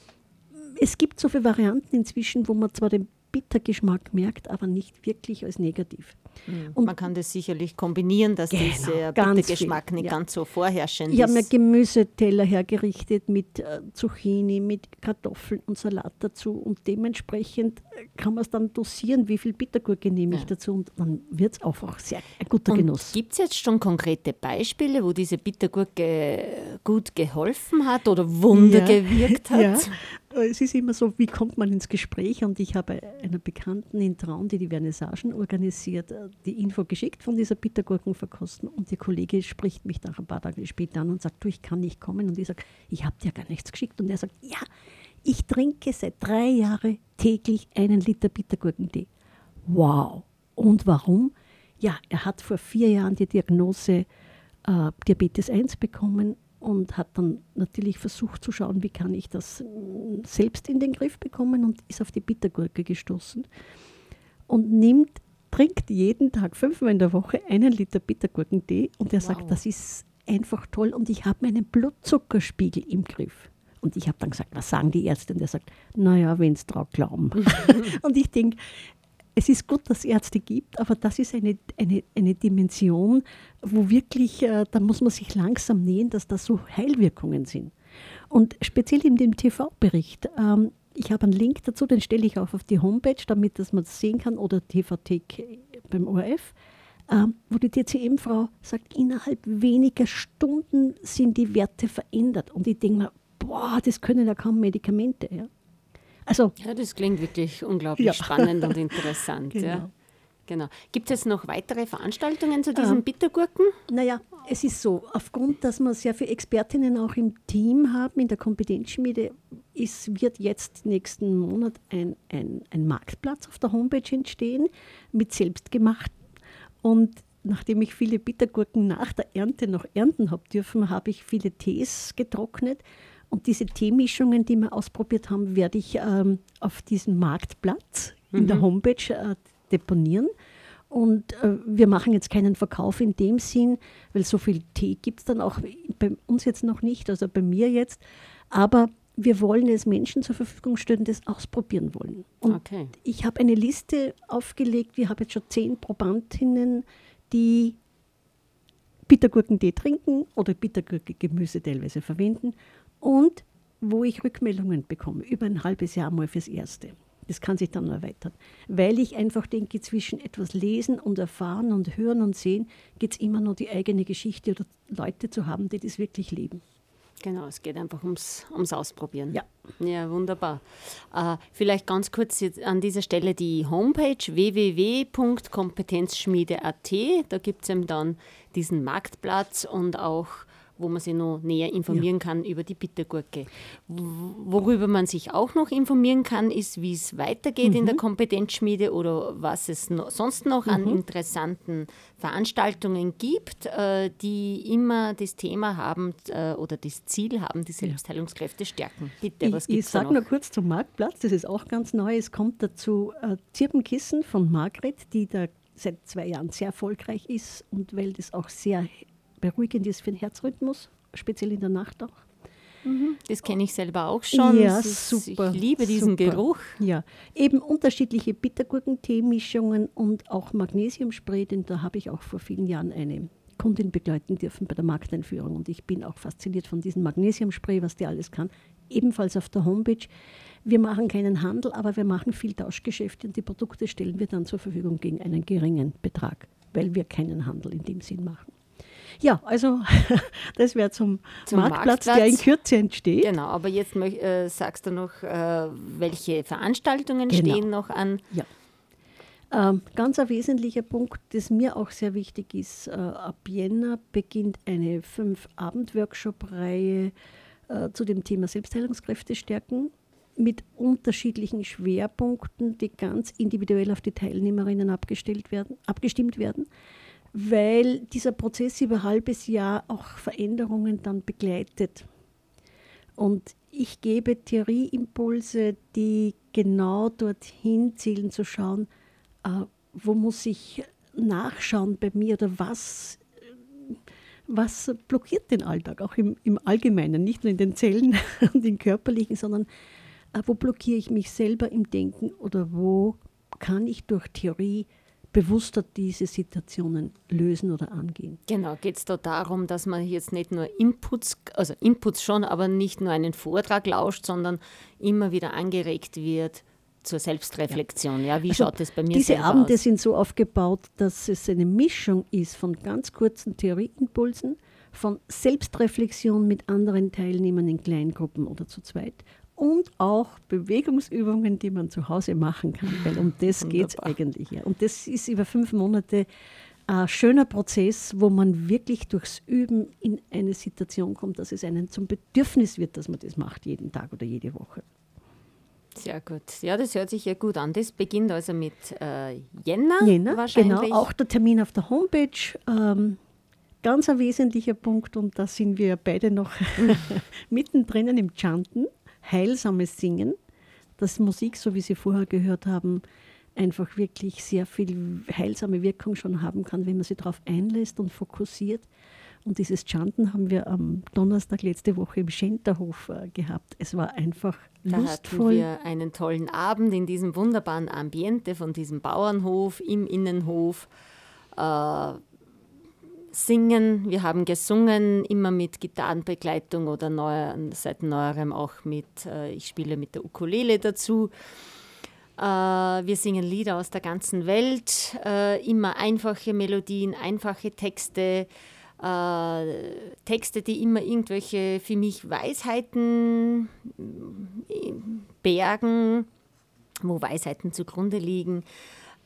es gibt so viele Varianten inzwischen, wo man zwar den Bittergeschmack merkt, aber nicht wirklich als negativ. Mhm. Und man kann das sicherlich kombinieren, dass genau, dieser Bittergeschmack nicht ja. ganz so vorherrschend ich ist. Ich habe mir Gemüseteller hergerichtet mit äh, Zucchini, mit Kartoffeln und Salat dazu und dementsprechend äh, kann man es dann dosieren, wie viel Bittergurke nehme ich dazu und dann wird es auch sehr ein guter und Genuss. Gibt es jetzt schon konkrete Beispiele, wo diese Bittergurke gut geholfen hat oder Wunder ja. gewirkt hat? Ja, es ist immer so, wie kommt man ins Gespräch? Und ich habe einer Bekannten in Traun, die die Vernissagen organisiert, äh, die Info geschickt von dieser Bittergurkenverkosten. Und der Kollege spricht mich dann ein paar Tage später an und sagt, du, ich kann nicht kommen. Und ich sage, ich habe dir gar nichts geschickt. Und er sagt, ja, ich trinke seit drei Jahren täglich einen Liter Bittergurkentee. Wow. Und warum? Ja, er hat vor vier Jahren die Diagnose äh, Diabetes 1 bekommen und hat dann natürlich versucht zu schauen, wie kann ich das mm, selbst in den Griff bekommen und ist auf die Bittergurke gestoßen und nimmt, trinkt jeden Tag fünfmal in der Woche einen Liter Bittergurkentee und er wow. sagt, das ist einfach toll und ich habe meinen Blutzuckerspiegel im Griff. Und ich habe dann gesagt, was sagen die Ärzte? Und er sagt, naja, wenn es drauf glauben. und ich denke, es ist gut, dass es Ärzte gibt, aber das ist eine, eine, eine Dimension, wo wirklich, äh, da muss man sich langsam nähen, dass das so Heilwirkungen sind. Und speziell in dem TV-Bericht, ähm, ich habe einen Link dazu, den stelle ich auch auf die Homepage, damit dass man das sehen kann, oder TVT beim ORF, ähm, wo die TCM-Frau sagt, innerhalb weniger Stunden sind die Werte verändert. Und ich denke mir, boah, das können ja kaum Medikamente. Ja. Also, ja, das klingt wirklich unglaublich ja. spannend und interessant. genau. Ja. Genau. Gibt es noch weitere Veranstaltungen zu diesen ähm, Bittergurken? Naja, es ist so, aufgrund, dass wir sehr viele Expertinnen auch im Team haben, in der Kompetenzschmiede, ist, wird jetzt nächsten Monat ein, ein, ein Marktplatz auf der Homepage entstehen mit selbstgemachten. Und nachdem ich viele Bittergurken nach der Ernte noch ernten habe dürfen, habe ich viele Tees getrocknet und diese Teemischungen, die wir ausprobiert haben, werde ich ähm, auf diesem Marktplatz in der mhm. Homepage äh, deponieren. Und äh, wir machen jetzt keinen Verkauf in dem Sinn, weil so viel Tee gibt es dann auch bei uns jetzt noch nicht, also bei mir jetzt. Aber wir wollen es Menschen zur Verfügung stellen, die das ausprobieren wollen. Und okay. ich habe eine Liste aufgelegt, wir haben jetzt schon zehn Probandinnen, die Bittergurkentee trinken oder Bittergurke-Gemüse teilweise verwenden und wo ich Rückmeldungen bekomme, über ein halbes Jahr mal fürs Erste. Das kann sich dann erweitern. Weil ich einfach denke, zwischen etwas lesen und erfahren und hören und sehen, geht es immer nur die eigene Geschichte oder Leute zu haben, die das wirklich leben. Genau, es geht einfach ums, ums Ausprobieren. Ja. Ja, wunderbar. Äh, vielleicht ganz kurz an dieser Stelle die Homepage www.kompetenzschmiede.at. Da gibt es eben dann diesen Marktplatz und auch wo man sich noch näher informieren ja. kann über die Bittergurke. Worüber man sich auch noch informieren kann, ist, wie es weitergeht mhm. in der mhm. Kompetenzschmiede oder was es no, sonst noch mhm. an interessanten Veranstaltungen gibt, äh, die immer das Thema haben äh, oder das Ziel haben, die Selbstheilungskräfte stärken. Bitte, was gibt es Ich sage nur kurz zum Marktplatz, das ist auch ganz neu. Es kommt dazu äh, Zirbenkissen von Margret, die da seit zwei Jahren sehr erfolgreich ist und weil das auch sehr beruhigend ist für den Herzrhythmus, speziell in der Nacht auch. Mhm. Das kenne ich selber auch schon. Ja, ist, super. Ich liebe diesen super. Geruch. Ja, eben unterschiedliche Bittergurkenteemischungen und auch Magnesiumspray, denn da habe ich auch vor vielen Jahren eine Kundin begleiten dürfen bei der Markteinführung und ich bin auch fasziniert von diesem Magnesiumspray, was der alles kann. Ebenfalls auf der Homepage. Wir machen keinen Handel, aber wir machen viel Tauschgeschäfte und die Produkte stellen wir dann zur Verfügung gegen einen geringen Betrag, weil wir keinen Handel in dem Sinn machen. Ja, also das wäre zum, zum Marktplatz, Marktplatz, der in Kürze entsteht. Genau, aber jetzt äh, sagst du noch, äh, welche Veranstaltungen genau. stehen noch an? Ja. Ähm, ganz ein wesentlicher Punkt, das mir auch sehr wichtig ist, äh, ab Jänner beginnt eine Fünf-Abend-Workshop-Reihe äh, zu dem Thema Selbstheilungskräfte stärken mit unterschiedlichen Schwerpunkten, die ganz individuell auf die Teilnehmerinnen abgestellt werden, abgestimmt werden weil dieser Prozess über ein halbes Jahr auch Veränderungen dann begleitet. Und ich gebe Theorieimpulse, die genau dorthin zielen, zu schauen, äh, wo muss ich nachschauen bei mir oder was, was blockiert den Alltag, auch im, im Allgemeinen, nicht nur in den Zellen und im körperlichen, sondern äh, wo blockiere ich mich selber im Denken oder wo kann ich durch Theorie bewusster diese Situationen lösen oder angehen. Genau, geht es da darum, dass man jetzt nicht nur Inputs, also Inputs schon, aber nicht nur einen Vortrag lauscht, sondern immer wieder angeregt wird zur Selbstreflexion. Ja, wie also schaut es bei mir diese Abende aus? sind so aufgebaut, dass es eine Mischung ist von ganz kurzen Theorieimpulsen, von Selbstreflexion mit anderen Teilnehmern in Kleingruppen oder zu zweit und auch Bewegungsübungen, die man zu Hause machen kann, weil um das geht es eigentlich. Ja. Und das ist über fünf Monate ein schöner Prozess, wo man wirklich durchs Üben in eine Situation kommt, dass es einem zum Bedürfnis wird, dass man das macht, jeden Tag oder jede Woche. Sehr gut. Ja, das hört sich ja gut an. Das beginnt also mit äh, Jänner, Jänner wahrscheinlich. Genau, auch der Termin auf der Homepage. Ähm, ganz ein wesentlicher Punkt und da sind wir beide noch mittendrin im Chanten heilsames Singen, dass Musik, so wie Sie vorher gehört haben, einfach wirklich sehr viel heilsame Wirkung schon haben kann, wenn man sich darauf einlässt und fokussiert. Und dieses Chanten haben wir am Donnerstag letzte Woche im Schenterhof äh, gehabt. Es war einfach da lustvoll. Da hatten wir einen tollen Abend in diesem wunderbaren Ambiente von diesem Bauernhof im Innenhof. Äh, singen. Wir haben gesungen, immer mit Gitarrenbegleitung oder neuer, seit neuerem auch mit, äh, ich spiele mit der Ukulele dazu. Äh, wir singen Lieder aus der ganzen Welt, äh, immer einfache Melodien, einfache Texte, äh, Texte, die immer irgendwelche für mich Weisheiten äh, bergen, wo Weisheiten zugrunde liegen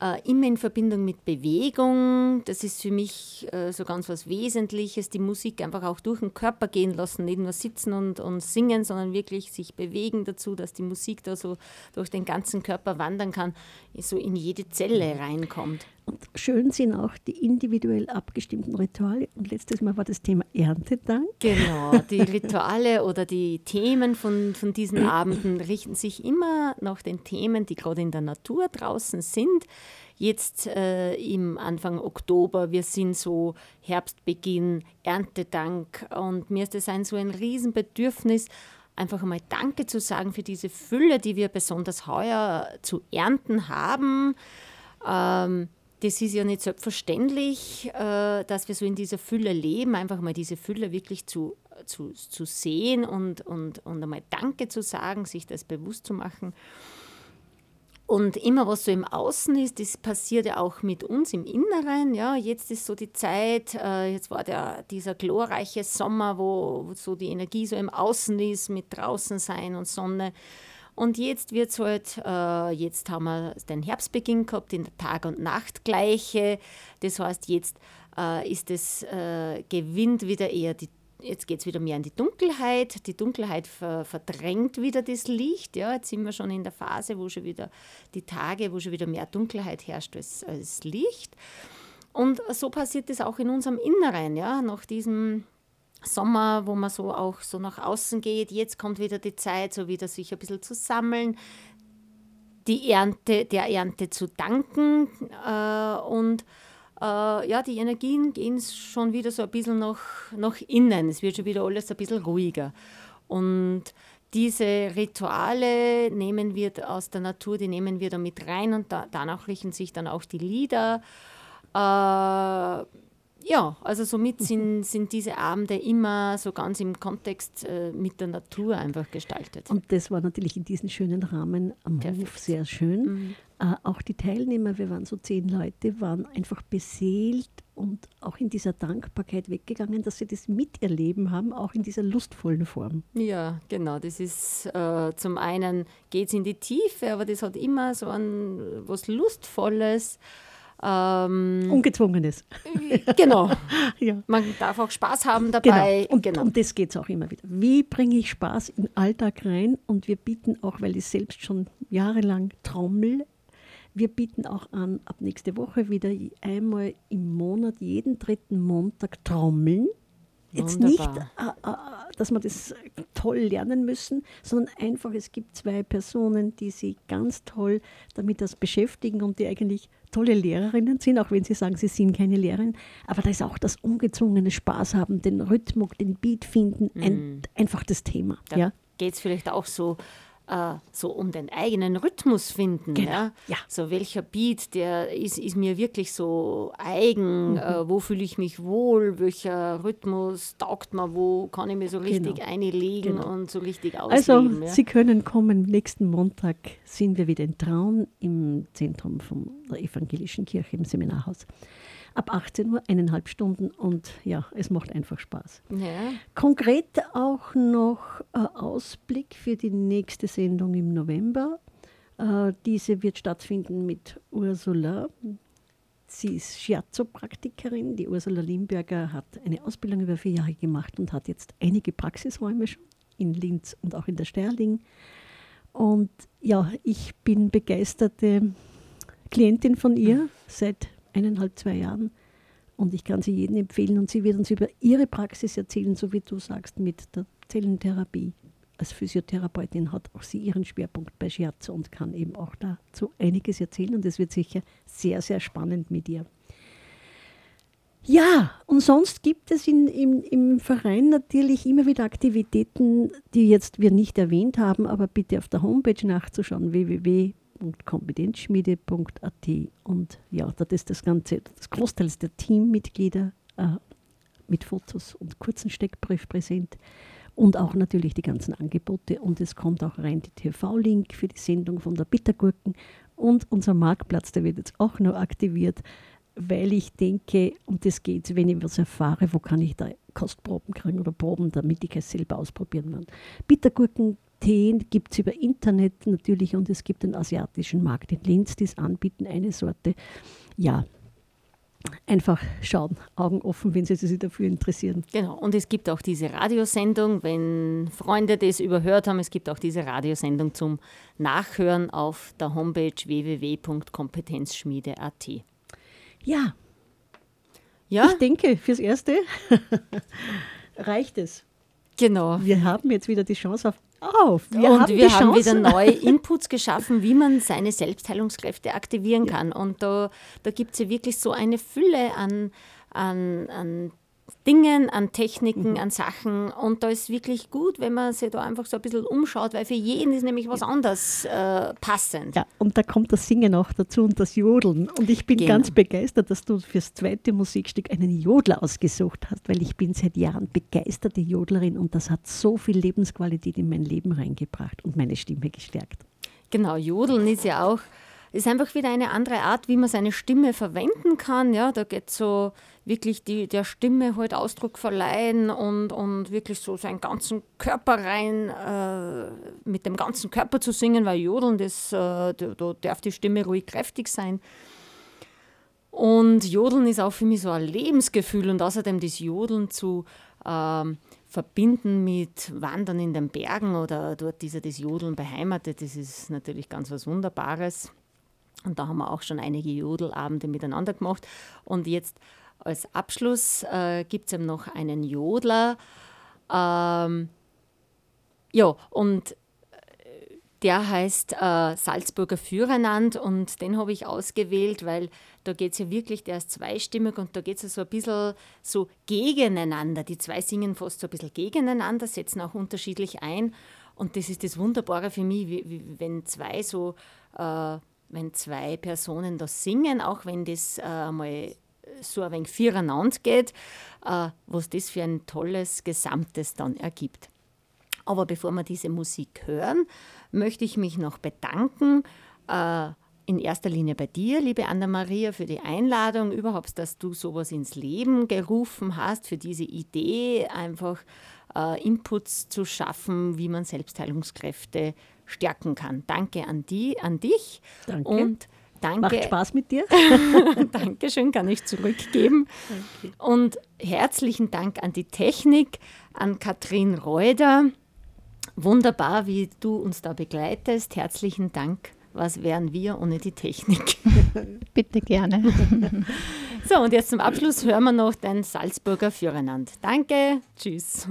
äh, immer in Verbindung mit Bewegung. Das ist für mich äh, so ganz was Wesentliches, die Musik einfach auch durch den Körper gehen lassen, nicht nur sitzen und, und singen, sondern wirklich sich bewegen dazu, dass die Musik da so durch den ganzen Körper wandern kann, so in jede Zelle reinkommt. Und schön sind auch die individuell abgestimmten Rituale. Und letztes Mal war das Thema Erntedank. Genau, die Rituale oder die Themen von, von diesen Abenden richten sich immer nach den Themen, die gerade in der Natur draußen sind. Jetzt äh, im Anfang Oktober, wir sind so Herbstbeginn, Erntedank. Und mir ist das ein so ein Riesenbedürfnis, einfach einmal Danke zu sagen für diese Fülle, die wir besonders heuer zu ernten haben. Ähm, das ist ja nicht selbstverständlich, äh, dass wir so in dieser Fülle leben, einfach mal diese Fülle wirklich zu, zu, zu sehen und, und, und einmal Danke zu sagen, sich das bewusst zu machen. Und immer was so im Außen ist, das passiert ja auch mit uns im Inneren. Ja, jetzt ist so die Zeit, äh, jetzt war der, dieser glorreiche Sommer, wo, wo so die Energie so im Außen ist, mit draußen sein und Sonne. Und jetzt wird es halt, äh, jetzt haben wir den Herbstbeginn gehabt in der Tag- und Nachtgleiche. Das heißt, jetzt äh, ist es, äh, gewinnt wieder eher die jetzt geht es wieder mehr in die Dunkelheit. Die Dunkelheit ver verdrängt wieder das Licht. Ja, jetzt sind wir schon in der Phase, wo schon wieder die Tage, wo schon wieder mehr Dunkelheit herrscht als, als Licht. Und so passiert es auch in unserem Inneren. Ja, nach diesem Sommer, wo man so auch so nach außen geht, jetzt kommt wieder die Zeit, so wieder sich ein bisschen zu sammeln, die Ernte, der Ernte zu danken äh, und äh, ja, die Energien gehen schon wieder so ein bisschen nach, nach innen. Es wird schon wieder alles ein bisschen ruhiger. Und diese Rituale nehmen wir aus der Natur, die nehmen wir da mit rein und da, danach richten sich dann auch die Lieder. Äh, ja, also somit mhm. sind, sind diese Abende immer so ganz im Kontext äh, mit der Natur einfach gestaltet. Und das war natürlich in diesem schönen Rahmen am Perfekt. Hof sehr schön. Mhm. Äh, auch die Teilnehmer, wir waren so zehn Leute, waren einfach beseelt und auch in dieser Dankbarkeit weggegangen, dass sie das miterleben haben, auch in dieser lustvollen Form. Ja, genau. Das ist äh, zum einen geht es in die Tiefe, aber das hat immer so ein was Lustvolles. Ähm, Ungezwungenes. Genau. ja. Man darf auch Spaß haben dabei. Genau. Und genau. um das geht es auch immer wieder. Wie bringe ich Spaß in den Alltag rein? Und wir bieten auch, weil ich selbst schon jahrelang trommel, wir bieten auch an, ab nächste Woche wieder einmal im Monat, jeden dritten Montag trommeln. Jetzt Wunderbar. nicht, äh, äh, dass wir das toll lernen müssen, sondern einfach, es gibt zwei Personen, die sich ganz toll damit das beschäftigen und die eigentlich tolle Lehrerinnen sind, auch wenn sie sagen, sie sind keine Lehrerin. Aber da ist auch das ungezwungene Spaß haben, den Rhythmus, den Beat finden, ein, mhm. einfach das Thema. Da ja? geht es vielleicht auch so äh, so um den eigenen Rhythmus finden. Genau. Ja? ja? So welcher Beat, der ist, ist mir wirklich so eigen, mhm. äh, wo fühle ich mich wohl, welcher Rhythmus taugt mir, wo kann ich mir so richtig genau. einlegen genau. und so richtig also, ausleben. Also ja? Sie können kommen, nächsten Montag sind wir wieder in Traun im Zentrum von der Evangelischen Kirche im Seminarhaus ab 18 Uhr, eineinhalb Stunden und ja, es macht einfach Spaß. Ja. Konkret auch noch äh, Ausblick für die nächste Sendung im November. Äh, diese wird stattfinden mit Ursula. Sie ist Shiatsu-Praktikerin. Die Ursula Limberger hat eine Ausbildung über vier Jahre gemacht und hat jetzt einige Praxisräume schon in Linz und auch in der Sterling. Und ja, ich bin begeisterte Klientin von ihr seit eineinhalb, zwei Jahren. Und ich kann sie jedem empfehlen und sie wird uns über ihre Praxis erzählen, so wie du sagst, mit der Zellentherapie. Als Physiotherapeutin hat auch sie ihren Schwerpunkt bei Shiatsu und kann eben auch dazu einiges erzählen und es wird sicher sehr, sehr spannend mit ihr. Ja, und sonst gibt es in, im, im Verein natürlich immer wieder Aktivitäten, die jetzt wir nicht erwähnt haben, aber bitte auf der Homepage nachzuschauen, www www.kompetenzschmiede.at und ja, das ist das Ganze, das Großteil der Teammitglieder äh, mit Fotos und kurzen Steckbrief präsent. Und auch natürlich die ganzen Angebote. Und es kommt auch rein die TV-Link für die Sendung von der Bittergurken. Und unser Marktplatz, der wird jetzt auch noch aktiviert, weil ich denke, um das geht wenn ich was erfahre, wo kann ich da Kostproben kriegen oder Proben, damit ich es selber ausprobieren kann. Bittergurken Tee gibt es über Internet natürlich und es gibt den asiatischen Markt in Linz, die es anbieten, eine Sorte. Ja, einfach schauen, Augen offen, wenn Sie sich dafür interessieren. Genau, und es gibt auch diese Radiosendung, wenn Freunde das überhört haben, es gibt auch diese Radiosendung zum Nachhören auf der Homepage www.kompetenzschmiede.at. Ja. ja, ich denke, fürs Erste reicht es. Genau. Wir haben jetzt wieder die Chance auf auf. Wir und haben wir haben wieder neue Inputs geschaffen, wie man seine Selbstheilungskräfte aktivieren kann. Und da, da gibt es ja wirklich so eine Fülle an, an, an Dingen, an Techniken, mhm. an Sachen. Und da ist wirklich gut, wenn man sich da einfach so ein bisschen umschaut, weil für jeden ist nämlich was anderes äh, passend. Ja, und da kommt das Singen auch dazu und das Jodeln. Und ich bin genau. ganz begeistert, dass du fürs zweite Musikstück einen Jodler ausgesucht hast, weil ich bin seit Jahren begeisterte Jodlerin und das hat so viel Lebensqualität in mein Leben reingebracht und meine Stimme gestärkt. Genau, Jodeln ist ja auch ist einfach wieder eine andere Art, wie man seine Stimme verwenden kann. Ja, da geht so wirklich die, der Stimme halt Ausdruck verleihen und, und wirklich so seinen ganzen Körper rein, äh, mit dem ganzen Körper zu singen, weil Jodeln, das, äh, da, da darf die Stimme ruhig kräftig sein. Und Jodeln ist auch für mich so ein Lebensgefühl und außerdem das Jodeln zu ähm, verbinden mit Wandern in den Bergen oder dort ist ja das Jodeln beheimatet, das ist natürlich ganz was Wunderbares. Und da haben wir auch schon einige Jodelabende miteinander gemacht. Und jetzt als Abschluss äh, gibt es eben noch einen Jodler. Ähm, ja, und äh, der heißt äh, Salzburger Führernand und den habe ich ausgewählt, weil da geht es ja wirklich, der ist zweistimmig und da geht es ja so ein bisschen so gegeneinander. Die zwei singen fast so ein bisschen gegeneinander, setzen auch unterschiedlich ein. Und das ist das Wunderbare für mich, wie, wie, wenn zwei so äh, wenn zwei Personen das singen, auch wenn das äh, mal so ein wenig viereinander geht, äh, was das für ein tolles Gesamtes dann ergibt. Aber bevor wir diese Musik hören, möchte ich mich noch bedanken. Äh, in erster Linie bei dir, liebe Anna-Maria, für die Einladung, überhaupt, dass du sowas ins Leben gerufen hast, für diese Idee, einfach äh, Inputs zu schaffen, wie man Selbstheilungskräfte stärken kann. Danke an, die, an dich. Danke. Und danke. Macht Spaß mit dir. Dankeschön, kann ich zurückgeben. Danke. Und herzlichen Dank an die Technik, an Katrin Reuter. Wunderbar, wie du uns da begleitest. Herzlichen Dank. Was wären wir ohne die Technik? Bitte gerne. So, und jetzt zum Abschluss hören wir noch den Salzburger Führernand. Danke, tschüss.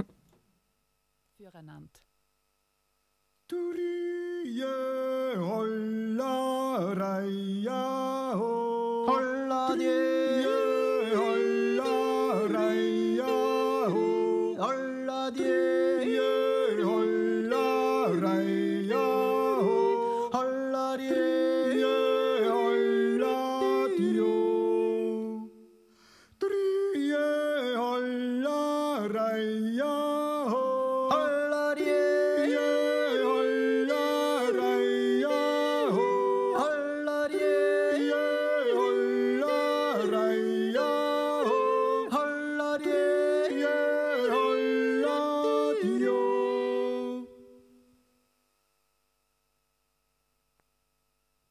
Führernand. 두리에 올라라야호 혼란이 올라라야호 혼란이